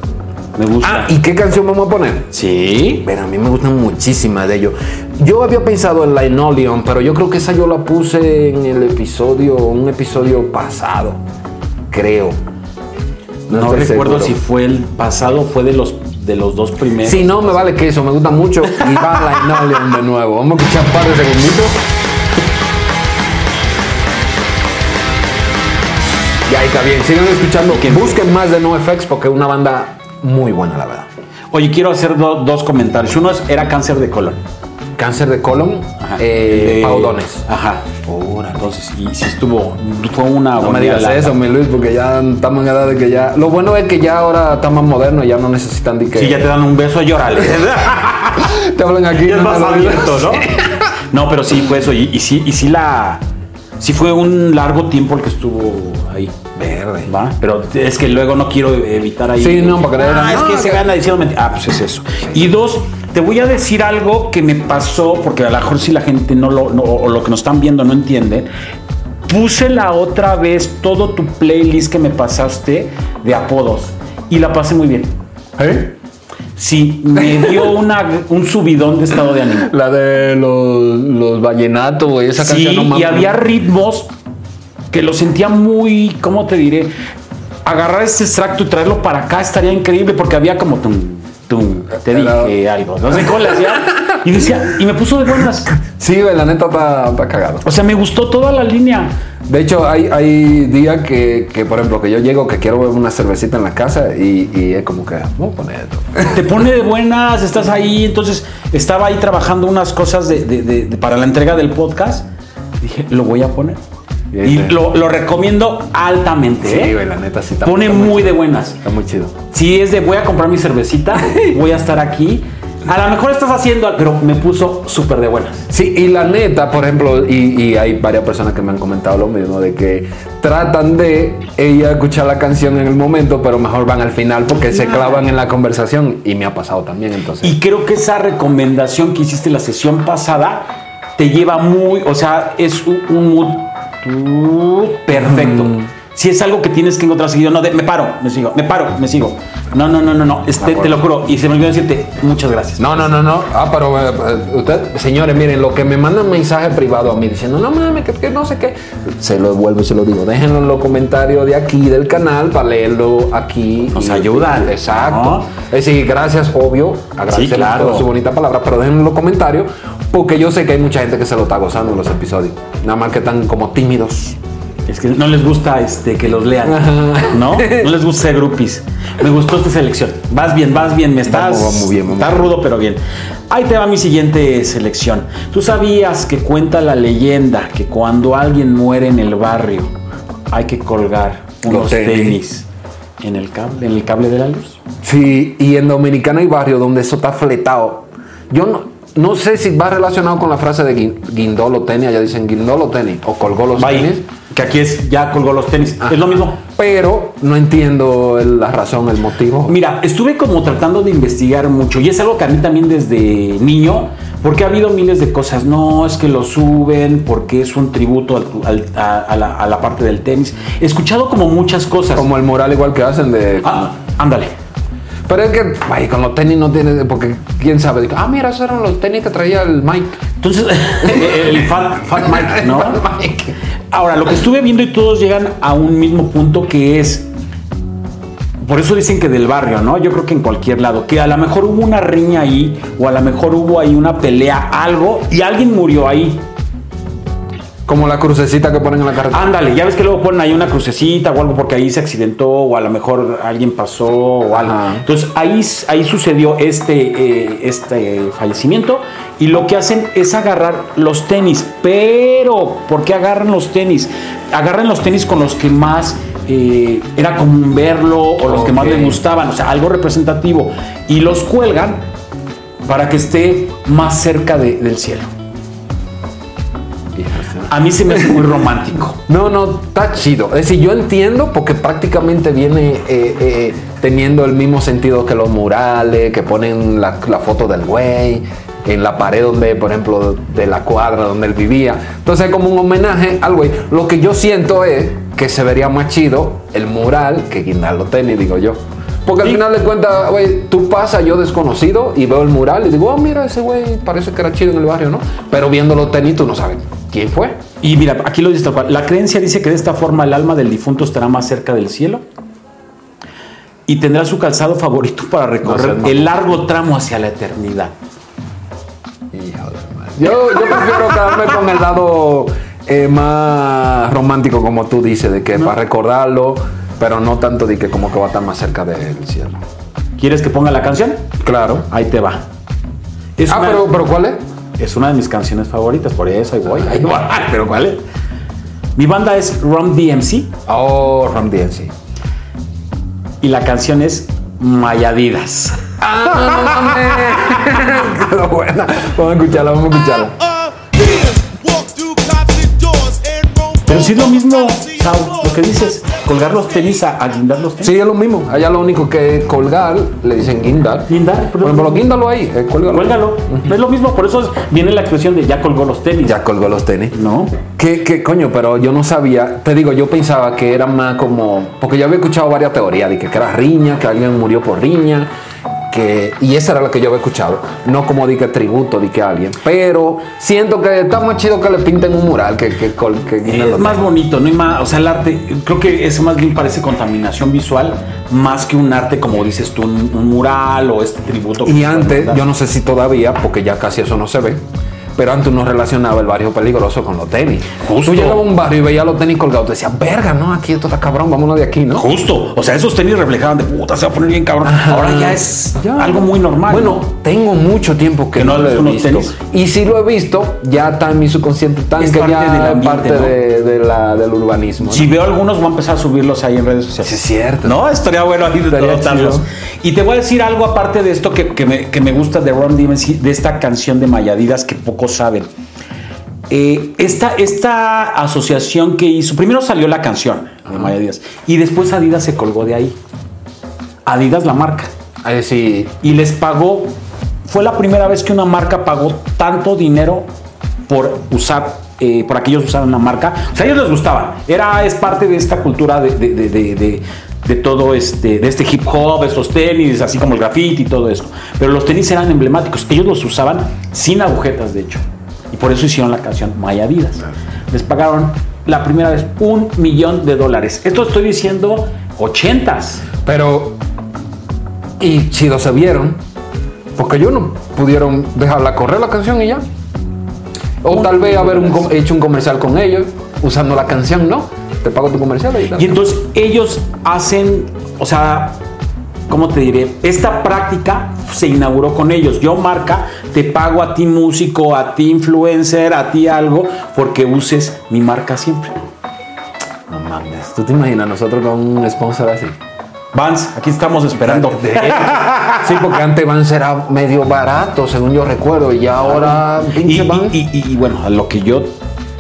Me gusta. Ah, ¿y qué canción vamos a poner? Sí. Pero a mí me gustan muchísimas de ellos. Yo había pensado en Linoleum, pero yo creo que esa yo la puse en el episodio, un episodio pasado. Creo. No, recuerdo seguro. si fue el pasado, fue de los de los dos primeros. Si no, me vale que eso, me gusta mucho. Y va Linoleum de nuevo. Vamos a escuchar un par de segunditos. Y ahí está bien. Sigan escuchando. Busquen más de NoFX porque es una banda muy buena, la verdad. Oye, quiero hacer do- dos comentarios. Uno es, era cáncer de colon. Cáncer de colon, Ajá. eh, de- paudones. Ajá. Entonces, y sí estuvo, fue una No me digas eso, mi Luis, porque ya estamos en edad de que ya. Lo bueno es que ya ahora está más moderno y ya no necesitan de que. Sí, ya te dan un beso, llórale. te hablan aquí. Ya es no más me lo abierto. ¿no? No, pero sí fue eso. Y, y sí, y sí la. Sí fue un largo tiempo el que estuvo ahí. Verde. ¿Va? Pero es que luego no quiero evitar ahí. Sí, no, para que le Ah, digan, es no, que se que- gana diciendo. Ah, pues es eso. Y dos, te voy a decir algo que me pasó, porque a lo mejor si la gente no lo, no- o lo que nos están viendo no entiende. Puse la otra vez todo tu playlist que me pasaste de apodos y la pasé muy bien. ¿Eh? Sí, me dio una, un subidón de estado de ánimo. La de los, los vallenatos, güey. Esa Sí, canción no y había ritmos que lo sentía muy, ¿cómo te diré? Agarrar ese extracto y traerlo para acá estaría increíble porque había como tum, tum, te dije algo, no sé cómo le hacía. Y decía, y me puso de buenas. Sí, la neta está, está cagado. O sea, me gustó toda la línea. De hecho, hay, hay días que, que, por ejemplo, que yo llego que quiero beber una cervecita en la casa y, y es como que, vamos a poner esto. Te pone de buenas, estás ahí. Entonces, estaba ahí trabajando unas cosas de- de- para la entrega del podcast. Dije, lo voy a poner. Y lo, lo recomiendo altamente. Sí, ¿eh? güey, la neta sí está Pone está muy de buenas. Está muy chido. Si es de voy a comprar mi cervecita, voy a estar aquí. A lo mejor estás haciendo, pero me puso súper de buenas. Sí, y la neta, por ejemplo, y, y hay varias personas que me han comentado lo mismo, de que tratan de ella escuchar la canción en el momento, pero mejor van al final porque se clavan en la conversación y me ha pasado también, entonces. Y creo que esa recomendación que hiciste la sesión pasada te lleva muy, o sea, es un, un mood uh, perfecto. Si es algo que tienes que encontrar seguido, no de me paro, me sigo, me paro, me sigo. No, no, no, no, no. Este, te lo juro. Y se me olvidó decirte muchas gracias. No, no, no, no. Ah, pero eh, eh, usted, señores, miren, lo que me mandan mensaje privado a mí diciendo, no mames, que, que no sé qué. Se lo devuelvo y se lo digo. Déjenlo en los comentarios de aquí del canal para leerlo aquí. Nos ayudan, Exacto. ¿no? Es decir, gracias, obvio. Agradecerles claro. por su bonita palabra, pero déjenlo en los comentarios porque yo sé que hay mucha gente que se lo está gozando en los episodios. Nada más que están como tímidos. Es que no les gusta este, que los lean, ¿no? No les gusta ser groupies. Me gustó esta selección. Vas bien, vas bien. Me estás. Vamos, bien, estás rudo, pero bien. Ahí te va mi siguiente selección. ¿Tú sabías que cuenta la leyenda que cuando alguien muere en el barrio hay que colgar unos tenis. tenis en el cable, en el cable de la luz? Sí, y en Dominicana hay barrios donde eso está fletado. Yo no, no sé si va relacionado con la frase de guin- guindolo tenis, allá dicen guindolo tenis, o colgó los ahí, tenis. que aquí es ya colgó los tenis. Es lo mismo. Pero no entiendo la razón, el motivo. Mira, estuve como tratando de investigar mucho y es algo que a mí también desde niño, porque ha habido miles de cosas. No, es que lo suben porque es un tributo al- al- a, a la, a la parte del tenis. He escuchado como muchas cosas. Como el mural igual que hacen de... Ah, ándale. Pero es que, ay, con los tenis no tiene... Porque quién sabe. Digo, ah, mira, esos eran los tenis que traía el Mike. Entonces, el Fat, Fat Mike, ¿no? Fat Mike. Ahora, lo que estuve viendo y todos llegan a un mismo punto que es. Por eso dicen que del barrio, ¿no? Yo creo que en cualquier lado. Que a lo mejor hubo una riña ahí, o a lo mejor hubo ahí una pelea, algo, y alguien murió ahí. Como la crucecita que ponen en la carretera. Ándale, ya ves que luego ponen ahí una crucecita o algo porque ahí se accidentó, o a lo mejor alguien pasó o algo. Ajá. Entonces ahí, ahí sucedió este, eh, este fallecimiento y lo que hacen es agarrar los tenis. Pero, ¿por qué agarran los tenis? Agarran los tenis con los que más eh, era común verlo o los que más les gustaban, o sea, algo representativo. Y los cuelgan para que esté más cerca de- del cielo. A mí se me hace muy romántico. No, no, está chido. Es decir, yo entiendo porque prácticamente viene eh, eh, teniendo el mismo sentido que los murales, que ponen la, la foto del güey en la pared donde, por ejemplo, de la cuadra donde él vivía. Entonces, como un homenaje al güey. Lo que yo siento es que se vería más chido el mural que guindar los tenis, digo yo. Porque al Sí. final de cuentas, güey, tú pasas yo desconocido y veo el mural y digo, oh, mira, ese güey parece que era chido en el barrio, ¿no? Pero viendo los tenis, tú no sabes quién fue. Y mira, aquí lo dice tal cual. La creencia dice que de esta forma el alma del difunto estará más cerca del cielo y tendrá su calzado favorito para recorrer No el largo tramo hacia la eternidad. Yo, yo prefiero quedarme con el lado eh, más romántico, como tú dices, de que para recordarlo, pero no tanto de que como que va a estar más cerca del cielo. ¿Quieres que ponga la canción? Claro. Ahí te va. Es, Ah, una, pero, pero ¿cuál es? Es una de mis canciones favoritas, por eso ahí voy. Ahí voy. Pero ¿cuál es? Mi banda es Rum DMC Oh, Ram DMC. y la canción es Mayadidas. Ah, Quedó buena. Vamos a escucharla, vamos a escucharla. Sí es lo mismo, Sau, lo que dices, colgar los tenis a, a guindar los tenis. Sí, es lo mismo. Allá lo único que colgar, le dicen guindar. Guindar, Por ejemplo, guíndalo ahí, eh, cuélgalo. Cuélgalo. Es lo mismo, por eso viene la expresión de ya colgó los tenis. Ya colgó los tenis. ¿No? ¿Qué, qué coño? Pero yo no sabía. Te digo, yo pensaba que era más como. Porque yo había escuchado varias teorías de que, que era riña, que alguien murió por riña. Que, y esa era la que yo había escuchado. No como di que tributo, di que alguien. Pero siento que está más chido que le pinten un mural que que, que guinden Es más bonito, no hay más, o sea, el arte, creo que eso más bien parece contaminación visual, más que un arte, como dices tú, un, un mural o este tributo. que Y antes, yo no sé si todavía, porque ya casi eso no se ve. Pero antes uno relacionaba el barrio peligroso con los tenis. Justo. Tú llegabas a un barrio y veías los tenis colgados, te decías, verga, no, aquí esto está cabrón, vámonos de aquí, ¿no? Justo. O sea, esos tenis reflejaban de puta, se va a poner bien cabrón. Ahora ya es Ya. algo muy normal. Bueno, tengo mucho tiempo que, Que no no, lo he visto tenis. Y si lo he visto, ya está en mi subconsciente tan Es que parte ya del es ambiente, parte ¿no? de, de la, del urbanismo. ¿no? Si veo algunos, voy a empezar a subirlos ahí en redes sociales. Sí, es cierto. No, estaría bueno ahí notarlos. Y te voy a decir algo aparte de esto que, que me, que me gusta de Ron DMC, de esta canción de Mayadidas que saben. Eh, esta, esta asociación que hizo, primero salió la canción de Mayadidas y después Adidas se colgó de ahí. Adidas la marca. Sí, y les pagó. Fue la primera vez que una marca pagó tanto dinero por usar, eh, por que ellos usaran una marca. O sea, a ellos les gustaba. Era, es parte de esta cultura de, de- de- de- todo este, de este hip hop, estos tenis, así como el graffiti y todo esto. Pero los tenis eran emblemáticos. Ellos los usaban sin agujetas, de hecho. Y por eso hicieron la canción My Adidas. Les pagaron la primera vez un millón de dólares. Esto estoy diciendo ochentas. pero. Y chido se vieron. Porque ellos no pudieron dejarla correr la canción y ya. O tal vez haber un hecho un comercial con ellos, usando la canción, ¿no? Te pago tu comercial y entonces ellos hacen, o sea, ¿cómo te diré? Esta práctica se inauguró con ellos. Yo, marca, te pago a ti músico, a ti influencer, a ti algo, porque uses mi marca siempre. No mames. ¿Tú te imaginas nosotros con un sponsor así? Vans, aquí estamos esperando. De- sí, porque antes Vans era medio barato, según yo recuerdo, y ahora Y, pinche y- bueno, a lo que yo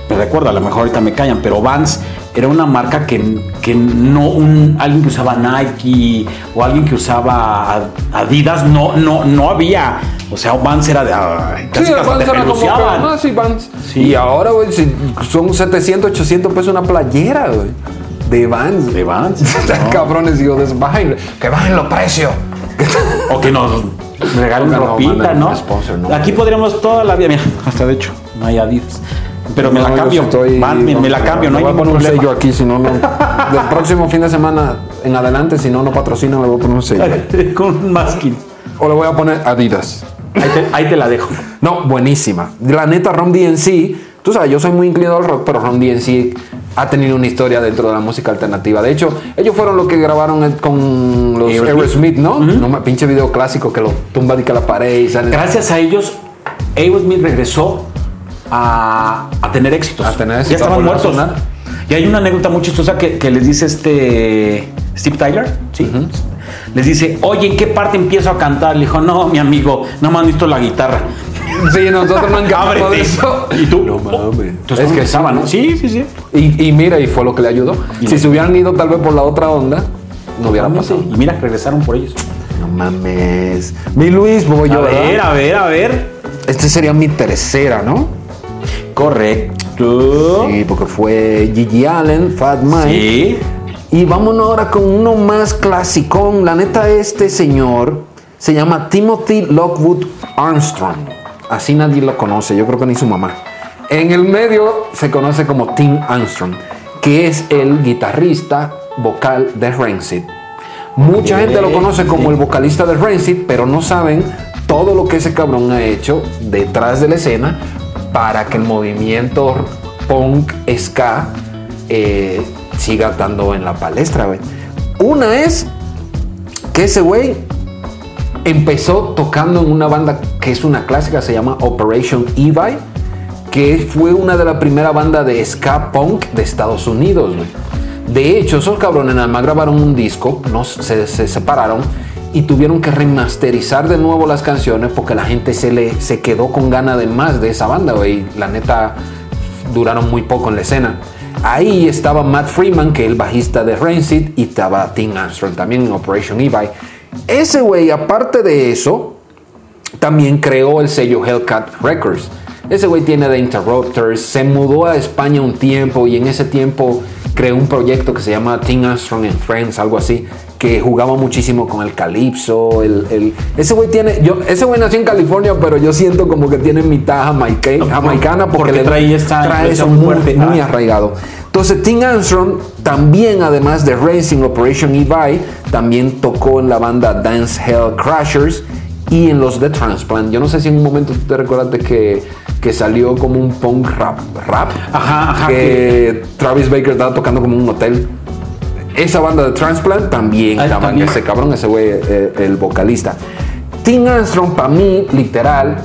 me recuerdo, a lo mejor ahorita me callan, pero Vans era una marca que, que no un, alguien que usaba Nike o alguien que usaba Adidas, no, no, no había. O sea, Vans era de. ay, casi Sí, Vans era como que, ah, sí, Vans. Sí. Y ahora, güey, son 700, 800 pesos una playera, güey. De Vans. De Vans. Están ¿no? cabrones, digo, bajen, que bajen los precios. O que nos regalen no, ropita, ¿no? sponsor, no. Aquí podríamos toda la vida, mira, hasta de hecho, no hay Adidas. Pero me No, la cambio. estoy- me, me la cambio, no hay voy a ningún poner un problema. sello aquí, si no, no. Del próximo fin de semana en adelante, si no, no patrocinan, le voy a poner un sello. Con un masking. O le voy a poner Adidas. Ahí te, ahí te la dejo. No, buenísima. La neta, Ron DNC, tú sabes, yo soy muy inclinado al rock, pero Ron DNC ha tenido una historia dentro de la música alternativa. De hecho, ellos fueron los que grabaron con los Aerosmith. ¿no? No me- pinche video clásico que lo tumba de que la pared y sale. Gracias a ellos, Aerosmith regresó a, a tener éxitos. A tener éxito, Ya estaban muertos. sonar. Y hay una anécdota muy chistosa que, que les dice este Steve Tyler, ¿sí? Les dice, oye, ¿en qué parte empiezo a cantar? Le dijo, no, mi amigo, no me han visto la guitarra. Sí, nosotros no encantamos de eso. Y tú, No mames. Entonces, es que estaba, ¿no? Sí, sí, sí. Y, y mira, y fue lo que le ayudó. Y si se hubieran ido tal vez por la otra onda, no hubiera pasado. Y mira, regresaron por ellos. No mames. Mi Luis, voy yo, a ver, a ver, a ver. Este sería mi tercera, ¿no? Correcto. Sí, porque fue Gigi Allen, Fat Mike. Sí. Y vámonos ahora con uno más clasicón. La neta, este señor se llama Timothy Lockwood Armstrong. Así nadie lo conoce, yo creo que ni su mamá. En el medio se conoce como Tim Armstrong, que es el guitarrista vocal de Rancid. Mucha gente lo conoce como el vocalista de Rancid, pero no saben todo lo que ese cabrón ha hecho detrás de la escena para que el movimiento punk ska eh, siga estando en la palestra. güey. Una es que ese güey empezó tocando en una banda que es una clásica, se llama Operation Evi, que fue una de las primeras bandas de ska punk de Estados Unidos. güey. De hecho, esos cabrones nada más grabaron un disco, no, se, se separaron y tuvieron que remasterizar de nuevo las canciones porque la gente se, le, se quedó con ganas de más de esa banda. güey. La neta, duraron muy poco en la escena. Ahí estaba Matt Freeman, que es el bajista de Rancid, y estaba Tim Armstrong también en Operation Evi. Ese güey, aparte de eso, también creó el sello Hellcat Records. Ese güey tiene The Interrupters, se mudó a España un tiempo y en ese tiempo creó un proyecto que se llama Tim Armstrong and Friends, algo así, que jugaba muchísimo con el calipso. El, el- ese güey tiene, yo, ese güey nació en California, pero yo siento como que tiene mitad jamaica- jamaicana porque, Porque le trae esta trae eso muy, fuerte. muy Ah. arraigado. Entonces, Tim Armstrong también, además de Racing Operation Evi, también tocó en la banda Dance Hell Crashers y en los The Transplant. Yo no sé si en un momento tú te recordaste que, que salió como un punk rap. rap Ajá, ajá, Que Travis Baker estaba tocando como un hotel. Esa banda de Transplant también en también. ese cabrón, ese güey, eh, el vocalista. Tim Armstrong, para mí, literal,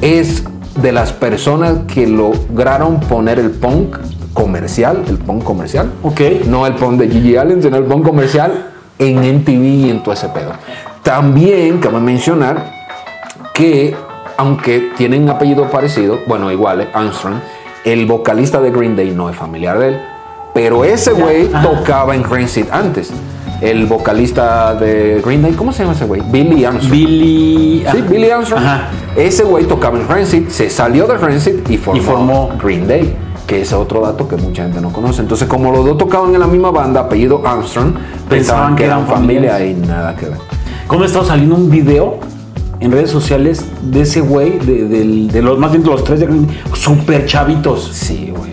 es de las personas que lograron poner el punk comercial, el punk comercial. Ok. No el punk de Gigi Allen, sino el punk comercial en MTV y en todo ese pedo. También cabe mencionar que, aunque tienen apellido parecido, bueno, iguales, Armstrong, el vocalista de Green Day no es familiar de él, pero ese güey tocaba en Rancid antes. El vocalista de Green Day, ¿cómo se llama ese güey? Billy Armstrong. Billy. Sí, Billy Armstrong. Ajá. Ese güey tocaba en Rancid, se salió de Rancid y formó, Y formó- Green Day, que es otro dato que mucha gente no conoce. Entonces, como los dos tocaban en la misma banda, apellido Armstrong, pensaban, que eran familia y nada que ver. ¿Cómo ha estado saliendo un video en redes sociales de ese güey, de, del- de los más bien de los tres de Green Day, super chavitos? Sí, güey.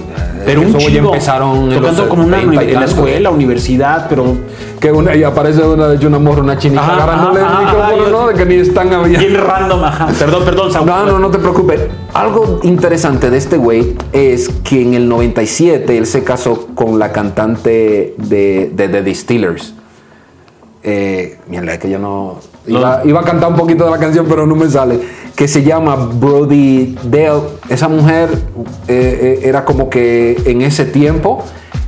Pero un chido. empezaron tocando los como una 20 y en la escuela, universidad, pero Que una, y aparece una de una morra, una chinita Ajá, agarrándole ajá, el micrófono, ajá, ¿no? De que ni están había. bien random, ajá. Perdón, perdón, Saúl. No, no, no te preocupes. Algo interesante de este güey es que en el 97 él se casó con la cantante de, de The Distillers. Eh, mierda, es que yo no. Iba, iba a cantar un poquito de la canción, pero no me sale. Que se llama Brody Dale. Esa mujer eh, eh, era como que en ese tiempo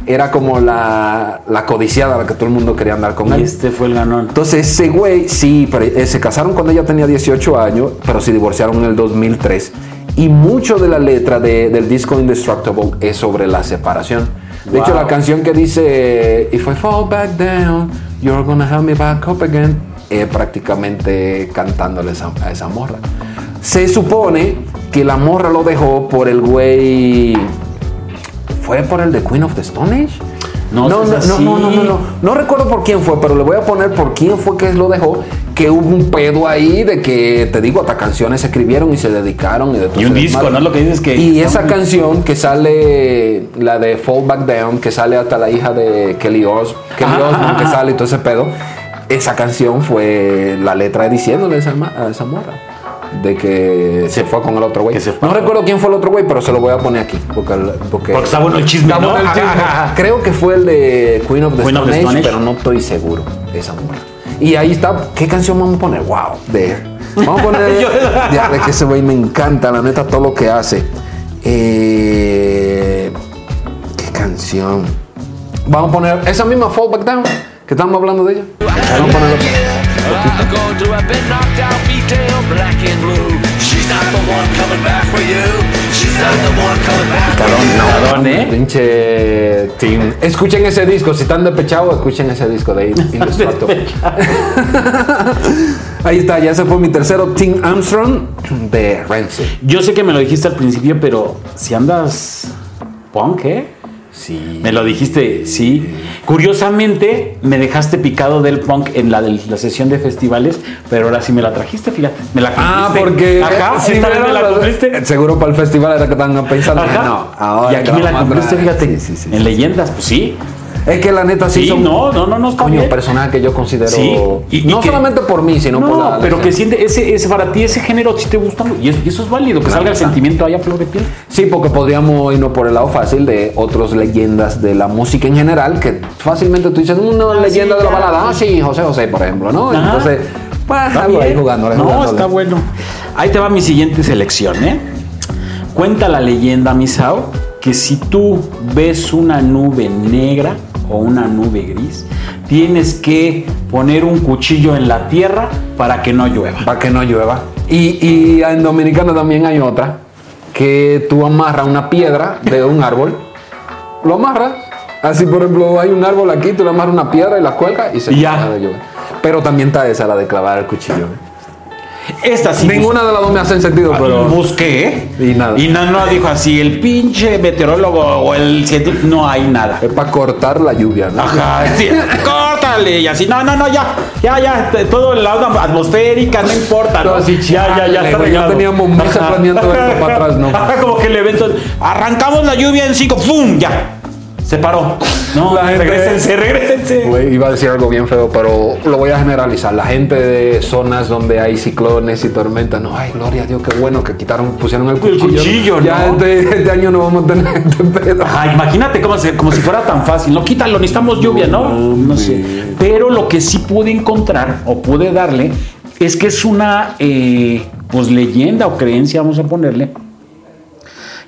era como la, la codiciada, la que todo el mundo quería andar con Y él. este fue el ganón. Entonces ese güey, sí, pero, eh, se casaron cuando ella tenía 18 años, pero se divorciaron en el 2003. Y mucho de la letra de- del disco Indestructible es sobre la separación. De hecho, Wow. la canción que dice If I fall back down, you're gonna help me back up again, es prácticamente cantándole esa- a esa morra. Se supone que la morra lo dejó por el güey. ¿Fue por el de Queen of the Stone Age? No, no, no, no, no, no, así. no, no. No recuerdo por quién fue, pero le voy a poner por quién fue que lo dejó. Que hubo un pedo ahí de que, te digo, hasta canciones se escribieron y se dedicaron. Y, de todo Y un disco. ¿no? Lo que dices que- Y esa canción que sale, la de Fall Back Down, que sale hasta la hija de Kelly, Os Kelly Osbourne, que sale y todo ese pedo. Esa canción fue la letra diciéndole a esa, a esa morra. De que se fue con el otro güey. No recuerdo quién fue el otro güey, pero se lo voy a poner aquí. Porque, porque, Porque está bueno el chisme, ¿no? el chisme. Creo que fue el de Queen of the, Queen of Stone, the Age, Stone Age. pero no estoy seguro de esa morra. Y ahí está. ¿Qué canción vamos a poner? Wow, there. Vamos a poner. Ya, de que ese güey me encanta, la neta, todo lo que hace. Eh, ¿Qué canción? Vamos a poner esa misma Fall Back Down, que estamos hablando de ella. Vamos a for you. Cabrón, ¿eh? Pinche team. Escuchen ese disco, si están despechados, escuchen ese disco de Indestructible. Ahí está, ya ese fue mi tercero, Tim Armstrong de Rancid. Yo sé que me lo dijiste al principio, pero si andas punk, ¿eh? Sí. Me lo dijiste, sí. Curiosamente, me dejaste picado del punk en la, de la sesión de festivales, pero ahora sí me la trajiste, fíjate. Me la Ah, cumpliste. porque Ajá, sí, esta vez me la cumpliste. Seguro para el festival era que estaban pensando. Ajá. No, ahora y aquí me la cumpliste, fíjate. Sí, sí, sí, en sí. leyendas, pues sí. Es que la neta sí, Sí, son no, no, no, no está coño, bien. personajes que yo considero Sí, y- y no que- solamente por mí, sino No, por la pero la que siente ese, ese para ti ese género si te gusta y eso, y eso es válido, que salga el sentimiento ahí a flor de piel. Sí, porque podríamos irnos por el lado fácil de otras leyendas de la música en general, que fácilmente tú dices una leyenda sí, de la balada, ah, sí, José José, por ejemplo, ¿no? Ajá. Entonces, pues, algo ahí jugándole, No, jugándole. está bueno. Ahí te va mi siguiente selección, ¿eh? Cuenta la leyenda, Misao, que si tú ves una nube negra o una nube gris, tienes que poner un cuchillo en la tierra para que no llueva. Para que no llueva. Y, y en Dominicana también hay otra, que tú amarras una piedra de un árbol, lo amarras, así por ejemplo hay un árbol aquí, tú le amarras una piedra y la cuelgas y se Y ya. de llover. Pero también está esa, la de clavar el cuchillo. Esta sí. Ninguna de las dos me hacen sentido, pero... Busqué. Y nada. Y no, no dijo así, el pinche meteorólogo o el científico, no hay nada. Es para cortar la lluvia, ¿no? Ajá, sí, córtale y así. No, no, no, ya, ya, ya, t- todo el lado atmosférica, no importa. No, así, ya, ya, ya está ya teníamos meses planeando esto para atrás, ¿no? Ajá, como que el evento, arrancamos la lluvia en cinco, ¡pum! Ya. Se paró. No, La gente- regrésense, regrésense. Güey, iba a decir algo bien feo, pero lo voy a generalizar. La gente de zonas donde hay ciclones y tormentas, no, ay, gloria a Dios, qué bueno que quitaron, pusieron el cuchillo. cuchillo, Ya ¿no? este, este año no vamos a tener este pedo. Imagínate como si, como si fuera tan fácil. No, quítalo, necesitamos lluvia, ¿no? No sé. Pero lo que sí pude encontrar o pude darle es que es una eh, pues leyenda o creencia, vamos a ponerle,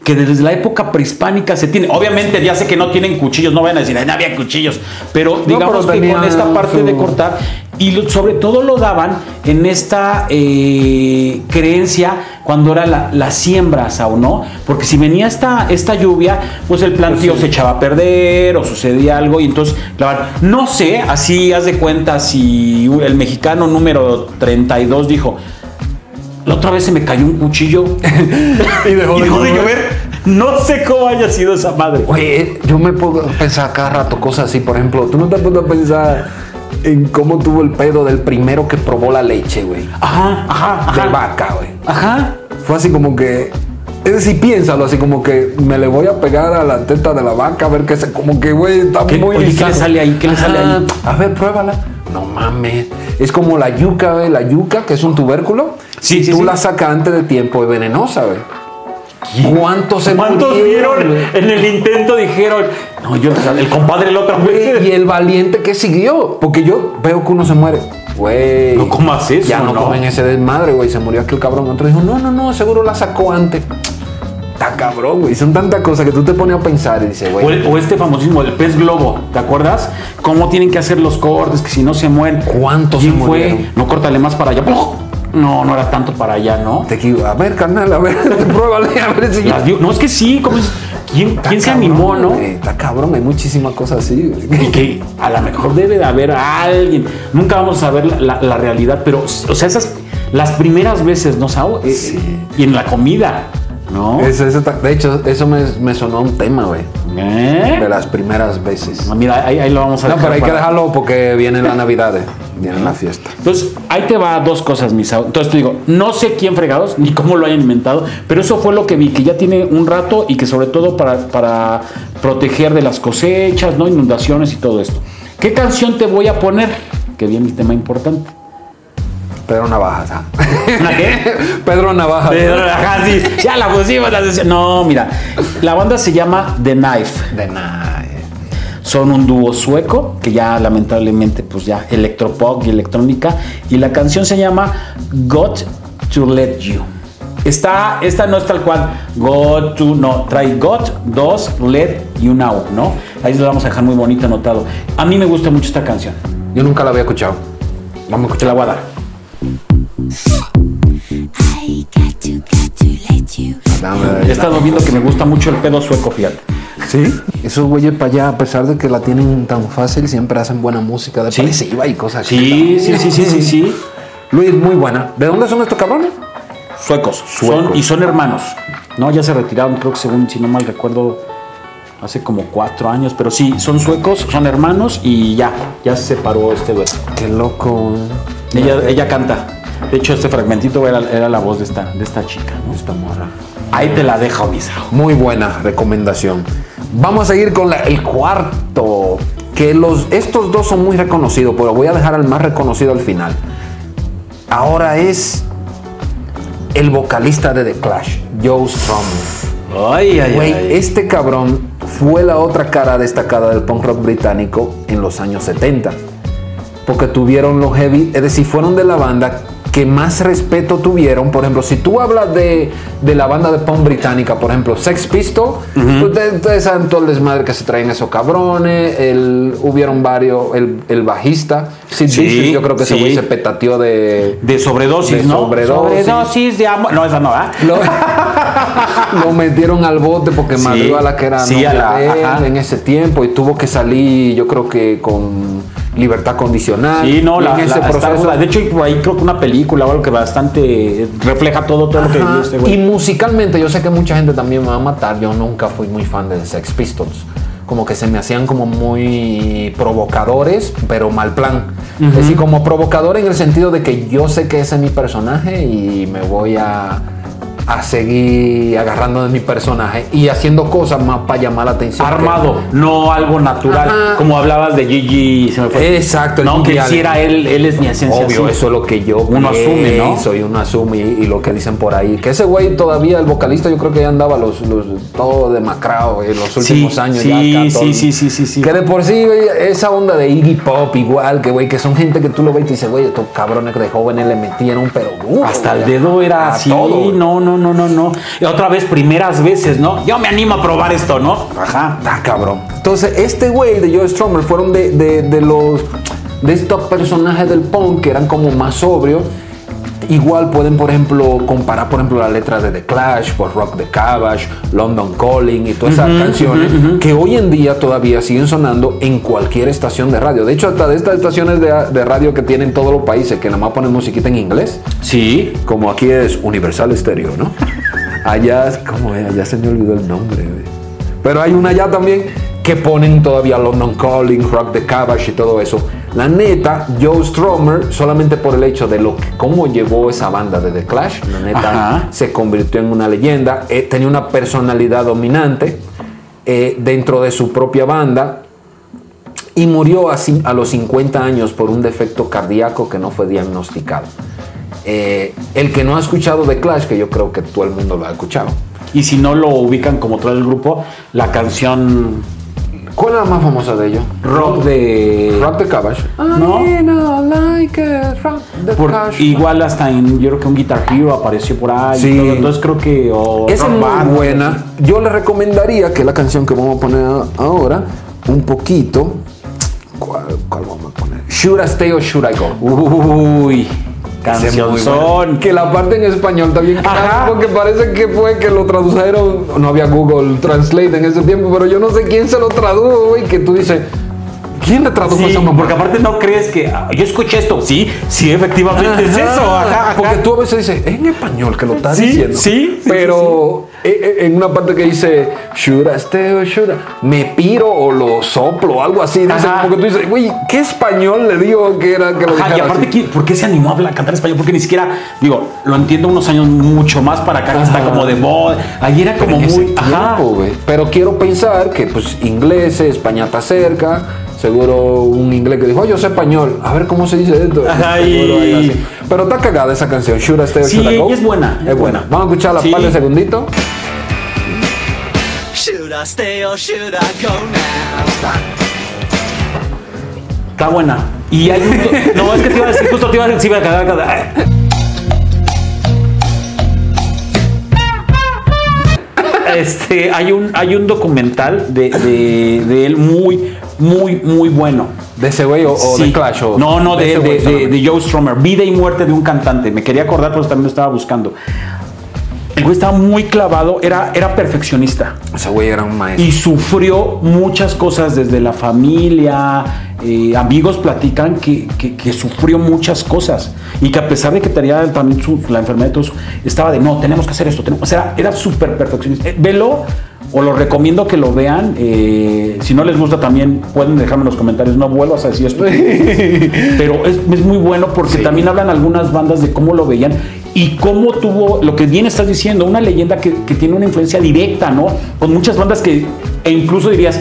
que desde la época prehispánica se tiene. Obviamente ya sé que no tienen cuchillos, no vayan a decir, "Ay, no había cuchillos, pero digamos pero que con esta parte su- de cortar y lo- sobre todo lo daban en esta eh, creencia cuando era la, la siembra, Sao, ¿no? Porque si venía esta, esta lluvia, pues el plantío se echaba a perder o sucedía algo y entonces, claro, no sé, así haz de cuenta si el mexicano número 32 dijo, la otra vez se me cayó un cuchillo Y dejó y de dejó de llover. No sé cómo haya sido esa madre. Oye, yo me puedo pensar cada rato cosas así. Por ejemplo, tú no te puedes pensar en cómo tuvo el pedo del primero que probó la leche, güey. Ajá, ajá, ajá. De vaca, güey. Ajá. Fue así como que. Es decir, piénsalo así como que me le voy a pegar a la teta de la vaca a ver qué se. Como que, güey, está ¿Qué- muy. oye, ¿qué le sale ahí? ¿Qué le sale ahí? A ver, pruébala. No mames. Es como la yuca, güey. La yuca, que es un tubérculo. Sí, si sí, tú sí. la sacas antes de tiempo, es venenosa, güey. ¿Cuántos se ¿Cuántos murieron, vieron en el intento? Dijeron, no, yo, el compadre el otro Güey, y el valiente que siguió. Porque yo veo que uno se muere. Güey. No comas eso, Ya no, ¿no? comen ese desmadre, güey. Se murió aquel cabrón. Otro dijo, no, no, no, seguro la sacó antes. Está cabrón, güey. Son tantas cosas que tú te pones a pensar y dices, güey. o este famosísimo, el pez globo, ¿te acuerdas? ¿Cómo tienen que hacer los cortes? Que si no se mueren. ¿Cuántos ¿Quién se fue? murieron? No, córtale más para allá. ¡Puf! No, no era tanto para allá, ¿no? Te equivo- A ver, carnal, a ver, pruébale, a ver si. Dio- no, es que sí, ¿cómo es? ¿quién, quién se animó, no? Está cabrón, hay muchísimas cosas así. Y que a lo mejor debe de haber alguien. Nunca vamos a ver la, la- la realidad, pero, o sea, esas, las primeras veces, ¿no, Sao? Eh, Sí. Y en la comida, ¿no? Eso- eso de hecho, eso me, me sonó un tema, güey. ¿Eh? De las primeras veces. Mira, ahí, ahí lo vamos a No, dejar pero hay que dejarlo porque vienen las navidades, viene la fiesta. Entonces, ahí te va dos cosas, mis Entonces te digo, no sé quién fregados ni cómo lo hayan inventado, pero eso fue lo que vi, que ya tiene un rato y que sobre todo para, para proteger de las cosechas, ¿no? Inundaciones y todo esto. ¿Qué canción te voy a poner? Que viene el tema importante. Pedro Navaja. ¿Una qué? Pedro Navaja. Pero, ajá, sí, ya la pusimos. la. No, mira, la banda se llama The Knife. De nada. Son un dúo sueco que ya lamentablemente pues ya electropop y electrónica y la canción se llama Got to Let You. Está, esta no es tal cual, Got to, no, trae Got, dos, Let You Now, ¿no? Ahí lo vamos a dejar muy bonito anotado. A mí me gusta mucho esta canción, Yo nunca la había escuchado. Vamos a te la escuchar. voy a dar. I got to, got to let you. He estado viendo que me gusta mucho el pedo sueco, fíjate. ¿Sí? Esos güeyes para allá, a pesar de que la tienen tan fácil, siempre hacen buena música Sí. depresiva y cosas Sí, sí, sí, sí, sí, sí. Luis, muy buena. ¿De dónde son estos cabrones? Suecos. Suecos. Son, y son hermanos. No, ya se retiraron, creo que según, si no mal recuerdo, hace como cuatro años. Pero sí, son suecos, son hermanos y ya, ya se separó este dueto. Qué loco. Ella, ella canta. De hecho, este fragmentito era, era la voz de esta, de esta chica. ¿no? Esta morra. Ahí te la dejo, Misa. Muy buena recomendación. Vamos a seguir con la- el cuarto. Que los, estos dos son muy reconocidos, pero voy a dejar al más reconocido al final. Ahora es el vocalista de The Clash, Joe Strummer. Ay, ay, Güey, ay. este cabrón fue la otra cara destacada del punk rock británico en los años 70. Porque tuvieron los heavy, es decir, fueron de la banda que más respeto tuvieron. Por ejemplo, si tú hablas de, de la banda de punk británica, por ejemplo, Sex Pistol, ustedes, ustedes saben todo el desmadre que se traen esos cabrones. El, hubieron varios, el, el bajista, Sid Sí, Vicious, yo creo que sí. güey se petateó de, De sobredosis, De ¿no? sobredosis. Sobredosis de amor. No, esa no, ¿ah? lo, lo metieron al bote porque Sí, madrió a la que era sí, a la- de él ajá. en ese tiempo y tuvo que salir, yo creo que con libertad condicional. Sí, no, la, en ese la- está- proceso. de hecho, ahí creo que una película o algo que bastante refleja todo, todo lo que vivió este y güey. musicalmente, yo sé que mucha gente también me va a matar. Yo nunca fui muy fan de Sex Pistols. Como que se me hacían como muy provocadores, pero mal plan. Es decir, como provocador en el sentido de que yo sé que ese es mi personaje y me voy a a seguir agarrando de mi personaje y haciendo cosas más para llamar la atención. Armado, no algo natural. Ajá. Como hablabas de Gigi, se me fue. Exacto, No, que Gigi él sí era él, él es mi esencia. Obvio, eso es lo que yo Uno asume, ¿no? Soy uno asume y, y lo que dicen por ahí. Que ese güey todavía, el vocalista, yo creo que ya andaba los, los- todo demacrado en los últimos Sí, años. sí, ya acá, sí, sí, sí, sí, sí. Que de por sí, esa onda de Iggy Pop, igual, que güey, que son gente que tú lo ves y te dices, güey, estos cabrones de jóvenes le metieron, pero duro, Hasta el dedo era así. todo, güey. no, no, no, no, no. Y otra vez, primeras veces, ¿no? Yo me animo a probar esto, ¿no? Ajá. Está cabrón. Entonces, este güey de Joe Strummer fueron de, de- de los de estos personajes del punk que eran como más sobrios. Igual pueden, por ejemplo, comparar, por ejemplo, las letras de The Clash, por Rock the Cabbage, London Calling y todas esas canciones que hoy en día todavía siguen sonando en cualquier estación de radio. De hecho, hasta de estas estaciones de, de radio que tienen todos los países, que nada más ponen musiquita en inglés, Sí. como aquí es Universal Stereo, ¿no? Allá, ¿cómo es? Allá se me olvidó el nombre. Pero hay una allá también que ponen todavía London Calling, Rock the Cabbage y todo eso. La neta, Joe Strummer, solamente por el hecho de lo que, cómo llevó esa banda de The Clash, la neta, Ajá. se convirtió en una leyenda. Eh, tenía una personalidad dominante eh, dentro de su propia banda y murió así a los 50 años por un defecto cardíaco que no fue diagnosticado. Eh, el que no ha escuchado The Clash, que yo creo que todo el mundo lo ha escuchado. Y si no lo ubican como todo el grupo, la canción ¿Cuál es la más famosa de ellos? rock de. Rock the Cabbage. ¿No? I don't like it, rock the por- Cabbage. igual hasta en, yo creo que un Guitar Hero apareció por ahí. y Sí. todo, entonces creo que. Esa es muy Band, buena. Yo le recomendaría que la canción que vamos a poner ahora, un poquito. ¿Cuál, cuál vamos a poner? Should I Stay or Should I Go? Uy, Bueno. Que la parte en español también Ajá. porque parece que fue que lo tradujeron. No había Google Translate en ese tiempo, pero yo no sé quién se lo tradujo, güey. Que tú dices, ¿quién le tradujo Sí, esa mamá? porque aparte no crees que ah, yo escuché esto. Sí, sí, efectivamente es eso. Ajá, ajá. Porque tú a veces dices, es en español que lo estás Sí, diciendo. sí, sí, Pero en una parte que dice, or should I-" Me piro o lo soplo o algo así. Dice, Ajá. como que tú dices, güey, ¿qué español le digo que era que lo Ajá, y aparte, así?" ¿qué- ¿por qué se animó a hablar, cantar español? Porque ni siquiera, digo, lo entiendo unos años mucho más para acá, que está Ajá. como de voz. Ahí era como muy. Ajá. tiempo, güey. Pero quiero pensar que, pues, ingleses, España está cerca. Seguro un inglés que dijo, "Oh, yo sé español. A ver cómo se dice esto. Ajá. Pero está cagada esa canción, Should I Stay or Sí, Should I Go? es buena, es Es buena. buena. Vamos a escucharla Sí. par de segunditos. Should I stay or should I go now? Está buena. Y hay un- No, es que te iba a decir, justo te iba a decir, iba a Este, hay un, hay un documental de, de- de él muy, muy, muy bueno. De ese güey o, o de. Clash. O no, no, de, de- de- Joe Strummer. Vida y muerte de un cantante. Me quería acordar, pero también lo estaba buscando. El güey estaba muy clavado, era, era perfeccionista. Ese güey era un maestro. Y sufrió muchas cosas desde la familia, eh, amigos platican que, que- que sufrió muchas cosas y que a pesar de que tenía también su- la enfermedad estaba de no, tenemos que hacer esto. tenemos-". o sea, era súper perfeccionista. Eh, velo o lo recomiendo que lo vean. eh, si no les gusta también pueden dejarme en los comentarios, no vuelvas a decir esto. Pero es, es muy bueno porque también hablan algunas bandas de cómo lo veían y cómo tuvo, lo que bien estás diciendo, una leyenda que, que tiene una influencia directa, ¿no? Con muchas bandas que, e incluso dirías,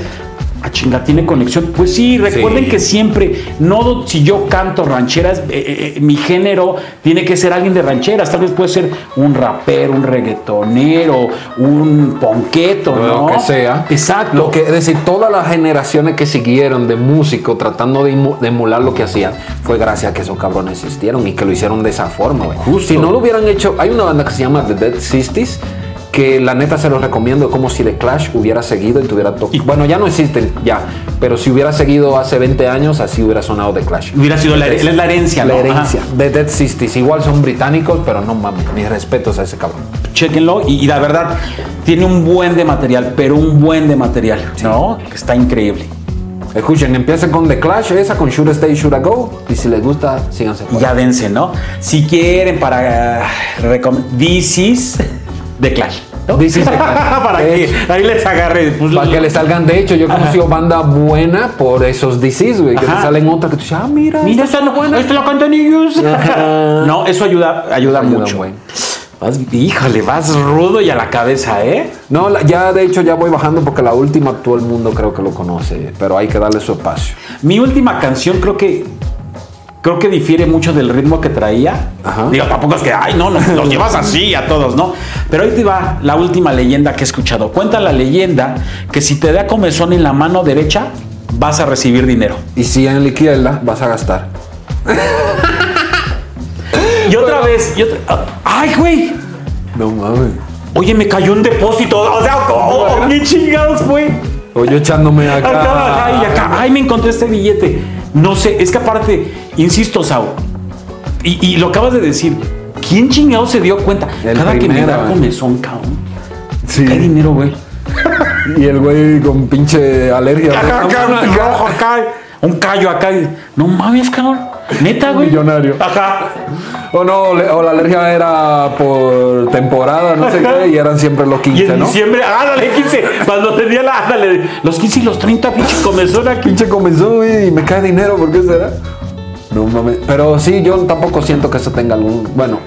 a chinga, tiene conexión. Pues sí, recuerden Sí. que siempre, no si yo canto rancheras, eh, eh, eh, mi género tiene que ser alguien de rancheras, tal vez puede ser un rapero, un reggaetonero, un ponqueto, lo ¿no? que sea. Exacto. Lo que, es decir, todas las generaciones que siguieron de músicos tratando de, emular lo que hacían fue gracias a que esos cabrones existieron y que lo hicieron de esa forma, güey. Si no lo hubieran hecho, hay una banda que se llama The Dead Sixties que la neta se los recomiendo como si The Clash hubiera seguido y tuviera to- bueno ya no existen ya pero si hubiera seguido hace 20 años así hubiera sonado The Clash Hubiera sido la, es la herencia, la ¿no? herencia Ajá. The Dead Sixties igual son británicos pero no mames mis respetos a ese cabrón Chequenlo y, y la verdad tiene un buen de material, pero un buen de material, ¿no? Que está increíble. escuchen empiecen con The Clash esa con Should I Stay Should I Go y si les gusta síganse Y ya dense, ¿no? Si quieren para recom- This is The Clash. ¿no? This is The Clash. para que ahí les agarre. pues, Para que le salgan, de hecho, yo he conocido banda buena por esos DCs, güey, que te salen otras que tú dices, ah, mira, Mira, esta esta, está buena. esta la cantan ellos. No, eso ayuda, ayuda Ayuda mucho. buen. Vas, híjole, vas rudo y a la cabeza, ¿eh? No, ya de hecho ya voy bajando porque la última todo el mundo creo que lo conoce, pero hay que darle su espacio. Mi última canción creo que creo que difiere mucho del ritmo que traía. Ajá. Digo, tampoco es que, ay, no, los llevas así a todos, ¿no? Pero ahí te va la última leyenda que he escuchado. Cuenta la leyenda que si te da comezón en la mano derecha, vas a recibir dinero. Y si en la izquierda vas a gastar. Y otra vez, y otra, ay, güey. No mames. Oye, me cayó un depósito. O sea, oh, ¿qué chingados fue? O yo echándome acá. Acá, acá y acá. Ay, me encontré este billete. No sé, es que aparte, insisto, Sau, y, y lo acabas de decir, ¿quién chingado se dio cuenta? El Cada que me primero, da comezón, cabrón. Sí. ¿Qué dinero, güey? Y el güey con pinche alergia. Acá, acá, un rojo acá, un callo acá. y- No mames, cabrón. Neta, güey. Millonario. Ajá. O no, o la alergia era por temporada, no sé qué, y eran siempre los Y 15, en ¿no? diciembre, ándale, 15. Cuando tenía la, ándale, los 15 y los 30, pinche comezón aquí. Pinche comenzó güey, y me cae dinero, ¿por qué será? No mames. Pero sí, yo tampoco siento que eso tenga algún. Bueno,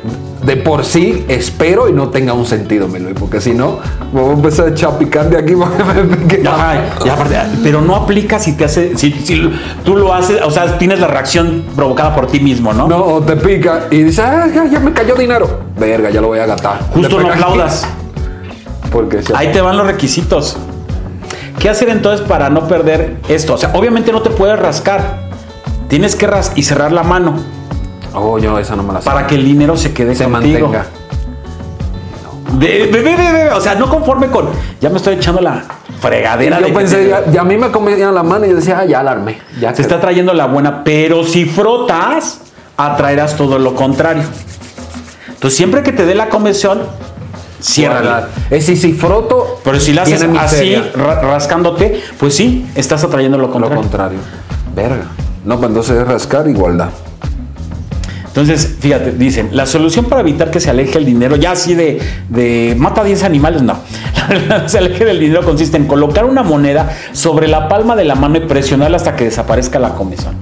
de por sí espero y no tenga un sentido, Luis, porque si no, voy a empezar a echar picante aquí porque me pique. Ajá, y aparte, pero no aplica si te hace, si, si tú lo haces, o sea, tienes la reacción provocada por ti mismo, ¿no? No, o te pica y dices, ah, ya, ya me cayó dinero. Verga, ya lo voy a gastar. Justo no aplaudas. Porque si Ahí te van los requisitos. ¿Qué hacer entonces para no perder esto? O sea, obviamente no te puedes rascar. Tienes que ras y cerrar la mano Oh, yo esa no me la sé. para que el dinero se quede se contigo. mantenga. De- de- de- de- de- o sea, no conforme con. Ya me estoy echando la fregadera. de Yo que pensé, ya, ya a mí me comían la mano y yo decía, ah, ya la armé. Ya Se está trayendo la buena, pero si frotas, atraerás todo lo contrario. Entonces, siempre que te dé la convención, ciérrala. Es decir, si froto. Pero si la haces así, ra- rascándote, pues sí, estás atrayendo lo Lo contrario. contrario. Verga. No, pues entonces es rascar igualdad. Entonces, fíjate, dicen, la solución para evitar que se aleje el dinero, ya así de, de mata 10 animales, no. se aleje del dinero consiste en colocar una moneda sobre la palma de la mano y presionarla hasta que desaparezca la comezón.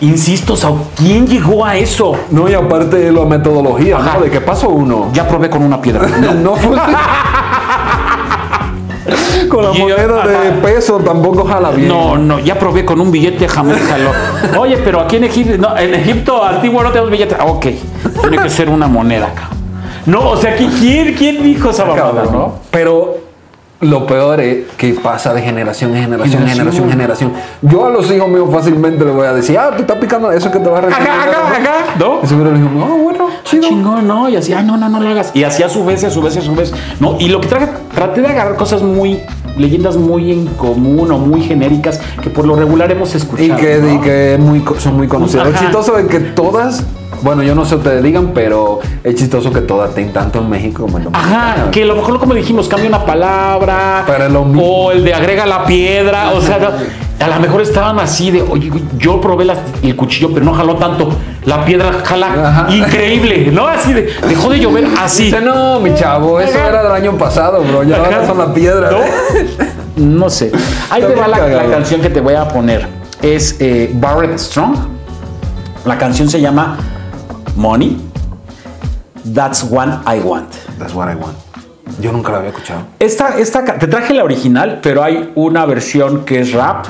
Insisto, Sao, ¿quién llegó a eso? No, y aparte la metodología, Ajá. ¿no? De qué paso uno. Ya probé con una piedra. No. No fue. Con la moneda de peso tampoco jala bien. No, no, ya probé con un billete jamás jaló. Oye, pero aquí en Egipto, no, en Egipto antiguo no tenemos billetes. Ah, ok, tiene que ser una moneda acá. No, o sea, ¿qui- ¿quién, quién dijo esa mamada, Cabrón. no? Pero lo peor es que pasa de generación en generación, Generación. generación en generación. Yo a los hijos míos fácilmente les voy a decir, ah, tú estás picando eso que te va a recibir. Acá, acá, acá, ¿no? Y seguro les digo, ah, bueno, chido. Chingón, no, y así, ay, no, no, no lo hagas. Y así a su vez, a su vez, y a su vez. No, y lo que traje, traté de agarrar cosas muy, leyendas muy en común o muy genéricas que por lo regular hemos escuchado. Y que, ¿no? y que es muy, co- son muy conocidas. Lo chistoso es que todas, bueno, yo no sé ustedes digan, pero es chistoso que todas estén tanto en México como en Dominicana. Ajá, que a lo mejor como dijimos, cambia una palabra. Pero lo mismo. O el de agrega la piedra. O sea, a lo mejor estaban así de, oye, yo probé las- el cuchillo, pero no jaló tanto. La piedra jala Ajá. increíble, ¿no? Así de, dejó de llover así. Dice, no, mi chavo, eso Ajá. era del año pasado, bro. Ya ahora son las piedras. ¿No? No sé. Ahí Está te va la, la canción que te voy a poner. Es eh, Barrett Strong. La canción se llama Money. That's one I want. That's what I want. Yo nunca la había escuchado. Esta, esta, te traje la original, pero hay una versión que es rap,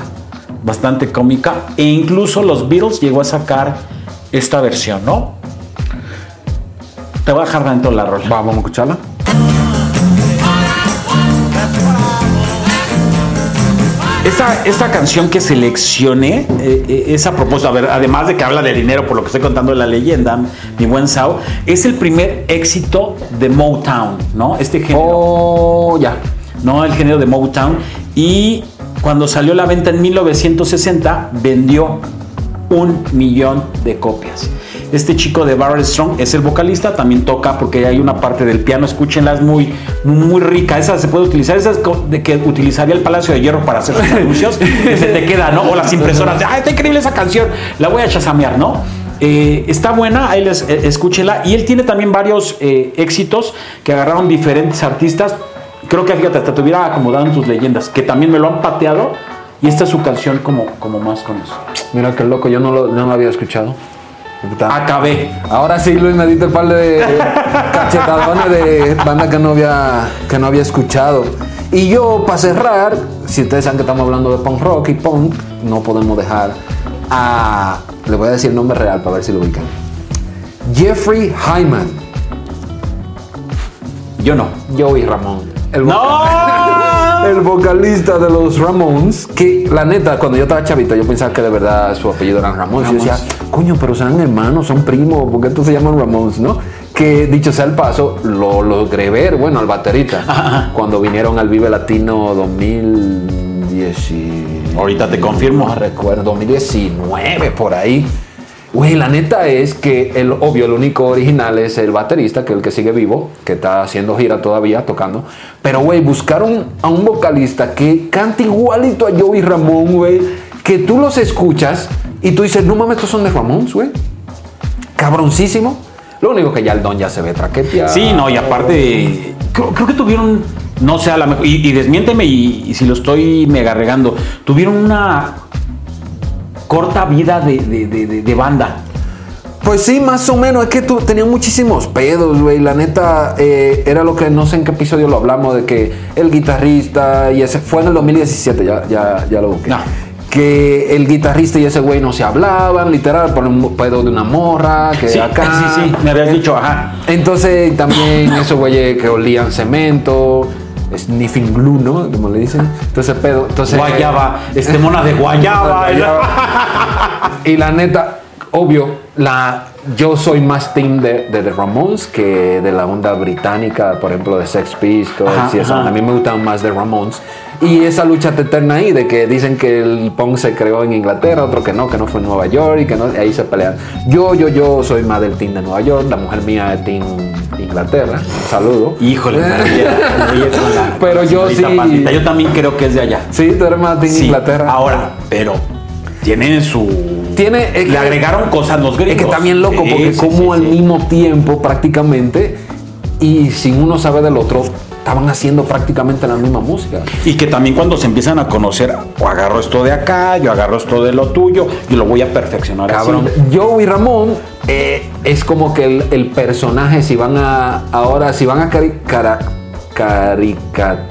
bastante cómica, e incluso los Beatles llegó a sacar esta versión, ¿no? Te voy a dejar dentro la rola. Va, vamos a escucharla. Esta, esta canción que seleccioné eh, eh, es a propósito, a ver, además de que habla de dinero, por lo que estoy contando de la leyenda, mi buen Sao, es el primer éxito de Motown, ¿no? Este género. Oh, ya. ¿no? El género de Motown. Y cuando salió a la venta en 1960, vendió un millón de copias. Este chico de Barrett Strong es el vocalista, también toca porque hay una parte del piano, escúchenla, es muy, muy rica. Esa se puede utilizar, esa es de que utilizaría el Palacio de Hierro para hacer sus anuncios. se te queda, ¿no? O las impresoras. ¡Ah, está increíble esa canción! La voy a chasamear, ¿no? Eh, está buena, ahí les eh, escúchenla. Y él tiene también varios eh, éxitos que agarraron diferentes artistas. Creo que fíjate, hasta te hubiera acomodado en tus leyendas, que también me lo han pateado. Y esta es su canción como, como más con eso. Mira qué loco, yo no lo, no lo había escuchado. Acabé. Ahora sí, Luis, me diste el par de cachetadones de banda que no había, que no había escuchado. Y yo, para cerrar, si ustedes saben que estamos hablando de punk rock y punk, no podemos dejar a. Le voy a decir el nombre real para ver si lo ubican. Jeffrey Hyman. Yo no. Joey Ramón. El ¡No! el vocalista de los Ramones, que la neta, cuando yo estaba chavito, yo pensaba que de verdad su apellido era Ramones. Y yo decía, coño, pero son hermanos, son primos, ¿por qué entonces se llaman Ramones, no? Que dicho sea el paso, lo logré ver, bueno, al baterista, cuando vinieron al Vive Latino 2010. y- Ahorita te confirmo. No recuerdo, 2019, por ahí. Güey, la neta es que el obvio, el único original es el baterista, que es el que sigue vivo, que está haciendo gira todavía, tocando. Pero, güey, buscaron a un vocalista que canta igualito a Joey Ramón, güey, que tú los escuchas y tú dices, no mames, estos son de Ramón, güey. Cabroncísimo. Lo único que ya el don ya se ve traqueteado. Sí, no, y aparte, creo, creo que tuvieron, no sé, a mejor, y, y desmiénteme y, y si lo estoy mega regando, tuvieron una corta vida de, de- de- de- banda. Pues sí, más o menos. Es que tú tenías muchísimos pedos, güey. La neta, eh, era lo que no sé en qué episodio lo hablamos, de que el guitarrista, y ese fue en el 2017, ya, ya, ya lo busqué. No. Que el guitarrista y ese güey no se hablaban, literal, por un pedo de una morra, que Sí, acá. sí, sí, me habías dicho, ajá. Entonces también esos güeyes que olían cemento, sniffing glue, ¿no? Como le dicen. Entonces pedo. Entonces, Guayaba, este mona de guayaba. y la neta, obvio, la, yo soy más team de, de The Ramones que de la onda británica, por ejemplo, de Sex Pistols Ajá, y eso. ajá. A mí me gustan más The Ramones. Y esa lucha eterna ahí de que dicen que el punk se creó en Inglaterra, otro que no, que no fue en Nueva York y que no, y ahí se pelean. Yo, yo, yo soy más del team de Nueva York, la mujer mía es team Inglaterra. Un saludo. Híjole, Pero yo sí- Pandita. Yo también creo que es de allá. Sí, tú eres más team Sí, Inglaterra. Ahora, pero tienen su. Tiene, es Le que- agregaron cosas los Es gringos. que está bien loco, Sí, porque sí, como sí, al mismo tiempo prácticamente, y sin uno sabe del otro, estaban haciendo prácticamente la misma música. Y que también cuando se empiezan a conocer, o agarro esto de acá, yo agarro esto de lo tuyo, y lo voy a perfeccionar Cabrón. así. Joe y Ramón eh, es como que el, el personaje, si van a. Ahora, si van a cari, cara, carica,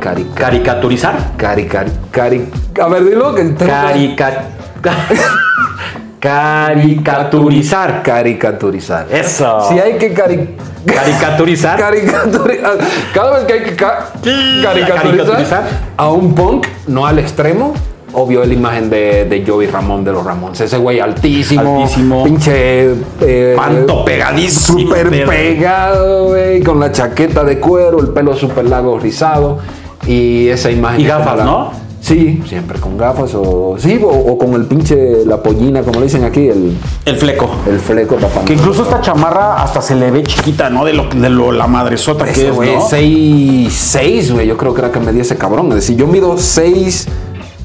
carica, Caricaturizar. carica, cari, a ver, dilo que Carica... Caricaturizar. caricaturizar. Eso. Si hay que cari, Caricaturizar. caricaturizar. Cada vez que hay que ca- caricaturizar, Caricaturizar. a un punk, no al extremo. Obvio la imagen de, de Joey Ramón de los Ramones. Ese güey altísimo. Altísimo. Pinche. eh, Panto pegadísimo, Súper pegado, güey. Con la chaqueta de cuero, el pelo súper largo, rizado. Y esa imagen. Y gafas, ¿no? Sí, siempre con gafas o. Sí, o, o con el pinche. La pollina, como le dicen aquí, el, El fleco. el fleco tapando. Que incluso esta chamarra hasta se le ve chiquita, ¿no? De lo, de lo la madresota que Ese es, güey, ¿no? 6, 6, güey. Yo creo que era que medía ese cabrón. Es decir, yo mido 6,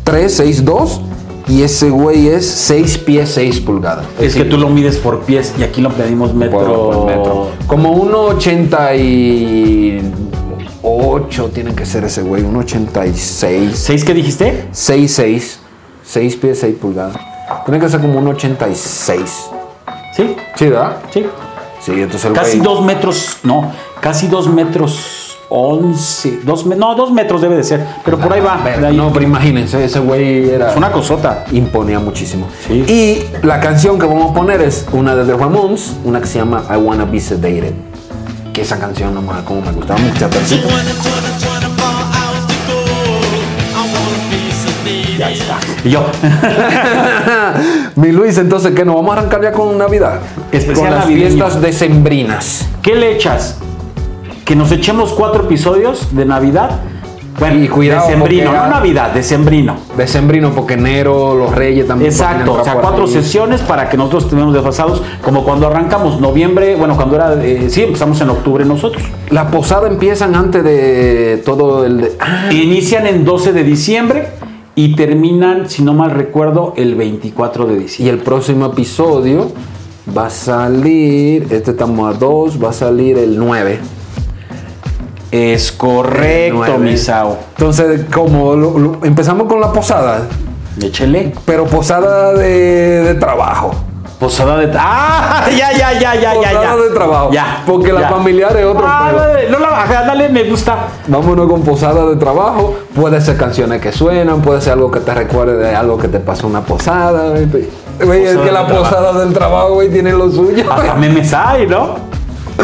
3, 6, 2. Y ese güey es 6 pies, 6 pulgadas. Es que tú lo mides por pies y aquí lo pedimos metro. por, por metro. Como 1,88 tiene que ser ese güey. 1,86. ¿Seis qué dijiste? 6, 6. 6 pies, 6 pulgadas. Tiene que ser como 1,86. Sí, ¿Sí, verdad? sí. Sí, entonces el Casi güey- dos metros, no, casi dos metros once, dos, me- no, dos metros debe de ser, pero por ahí va. Verga, de ahí. No, pero imagínense, ese güey era. Es una cosota. imponía muchísimo. Sí. Y la canción que vamos a poner es una de The Ramones, una que se llama I Wanna Be Sedated. Que esa canción, no mames, como me gustaba mucho. Ya está. Y yo, Mi Luis, entonces, ¿qué? ¿Nos vamos a arrancar ya con Navidad? Especial con las navideño. fiestas decembrinas. ¿qué le echas? Que nos echemos cuatro episodios de Navidad. Bueno, Y cuidado, decembrino, no Navidad, decembrino. Decembrino, porque enero, los reyes también. Exacto, o sea, cuatro ahí. sesiones para que nosotros estemos desfasados, como cuando arrancamos noviembre, bueno, cuando era, eh, sí, empezamos en octubre nosotros. La posada empiezan antes de todo el. de- Ah, Inician en 12 de diciembre y terminan, si no mal recuerdo, el 24 de Y diciembre. el próximo episodio va a salir. Este estamos a 2, va a salir el 9. Es correcto. Misao. Entonces, como lo- lo- empezamos con la posada, Échele. pero posada de, de trabajo. Posada de. ¡Ah! Ya, ya, ya, ya, ya. Posada ya. de trabajo. Ya. Porque la familiar es otro Ah, dale, no la ajá, dale, me gusta. Vámonos con posada de trabajo. Puede ser canciones que suenan, puede ser algo que te recuerde de algo que te pasó en una posada. Güey, es Posada que la trabajo. posada del trabajo, güey, tiene lo suyo. Hasta memes hay, ¿no?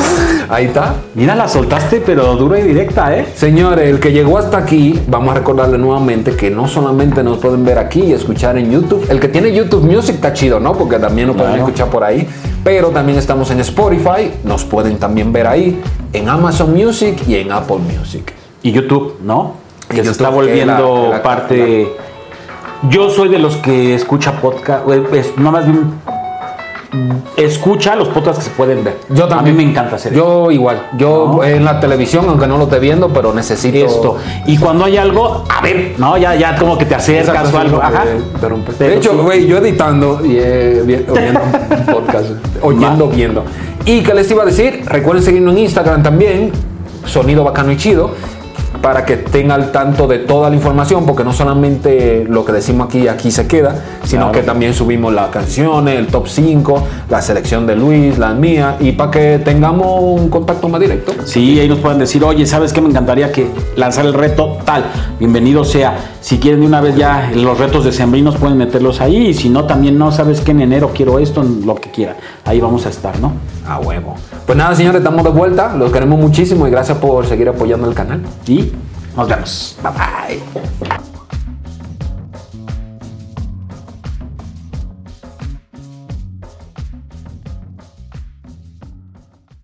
Ahí está. Mira, la soltaste, pero dura y directa, ¿eh? Señores, el que llegó hasta aquí, vamos a recordarle nuevamente que no solamente nos pueden ver aquí y escuchar en YouTube. El que tiene YouTube Music está chido, ¿no? Porque también nos pueden Claro. escuchar por ahí. Pero también estamos en Spotify, nos pueden también ver ahí, en Amazon Music y en Apple Music. Y YouTube, ¿no? Y Que se está que volviendo la- parte. Yo soy de los que escucha podcast. eh, No más bien. Escucha los podcasts que se pueden ver. Yo también. A mí me encanta hacer eso. Yo igual. Yo ¿No? en la televisión, aunque no lo esté viendo, pero necesito esto. Y cuando hay algo, a ver, ¿no? Ya, ya como que te acercas o algo. Ajá. De hecho, güey, yo editando y eh, oyendo un podcast, oyendo, viendo. Y que les iba a decir, recuerden seguirnos en Instagram también, Sonido Bacano y Chido, para que estén al tanto de toda la información, porque no solamente lo que decimos aquí, aquí se queda, sino Claro. que también subimos las canciones, el top 5, la selección de Luis, la mía, y para que tengamos un contacto más directo. Sí, ahí nos pueden decir, oye, ¿sabes qué? Me encantaría que lanzar el reto tal. Bienvenido sea. Si quieren de una vez ya los retos de sembrinos pueden meterlos ahí. Y si no, también no, ¿sabes qué? En enero quiero esto, lo que quiera. Ahí vamos a estar, ¿no? A huevo. Pues nada, señores, estamos de vuelta. Los queremos muchísimo y gracias por seguir apoyando el canal. Y nos vemos. Bye bye.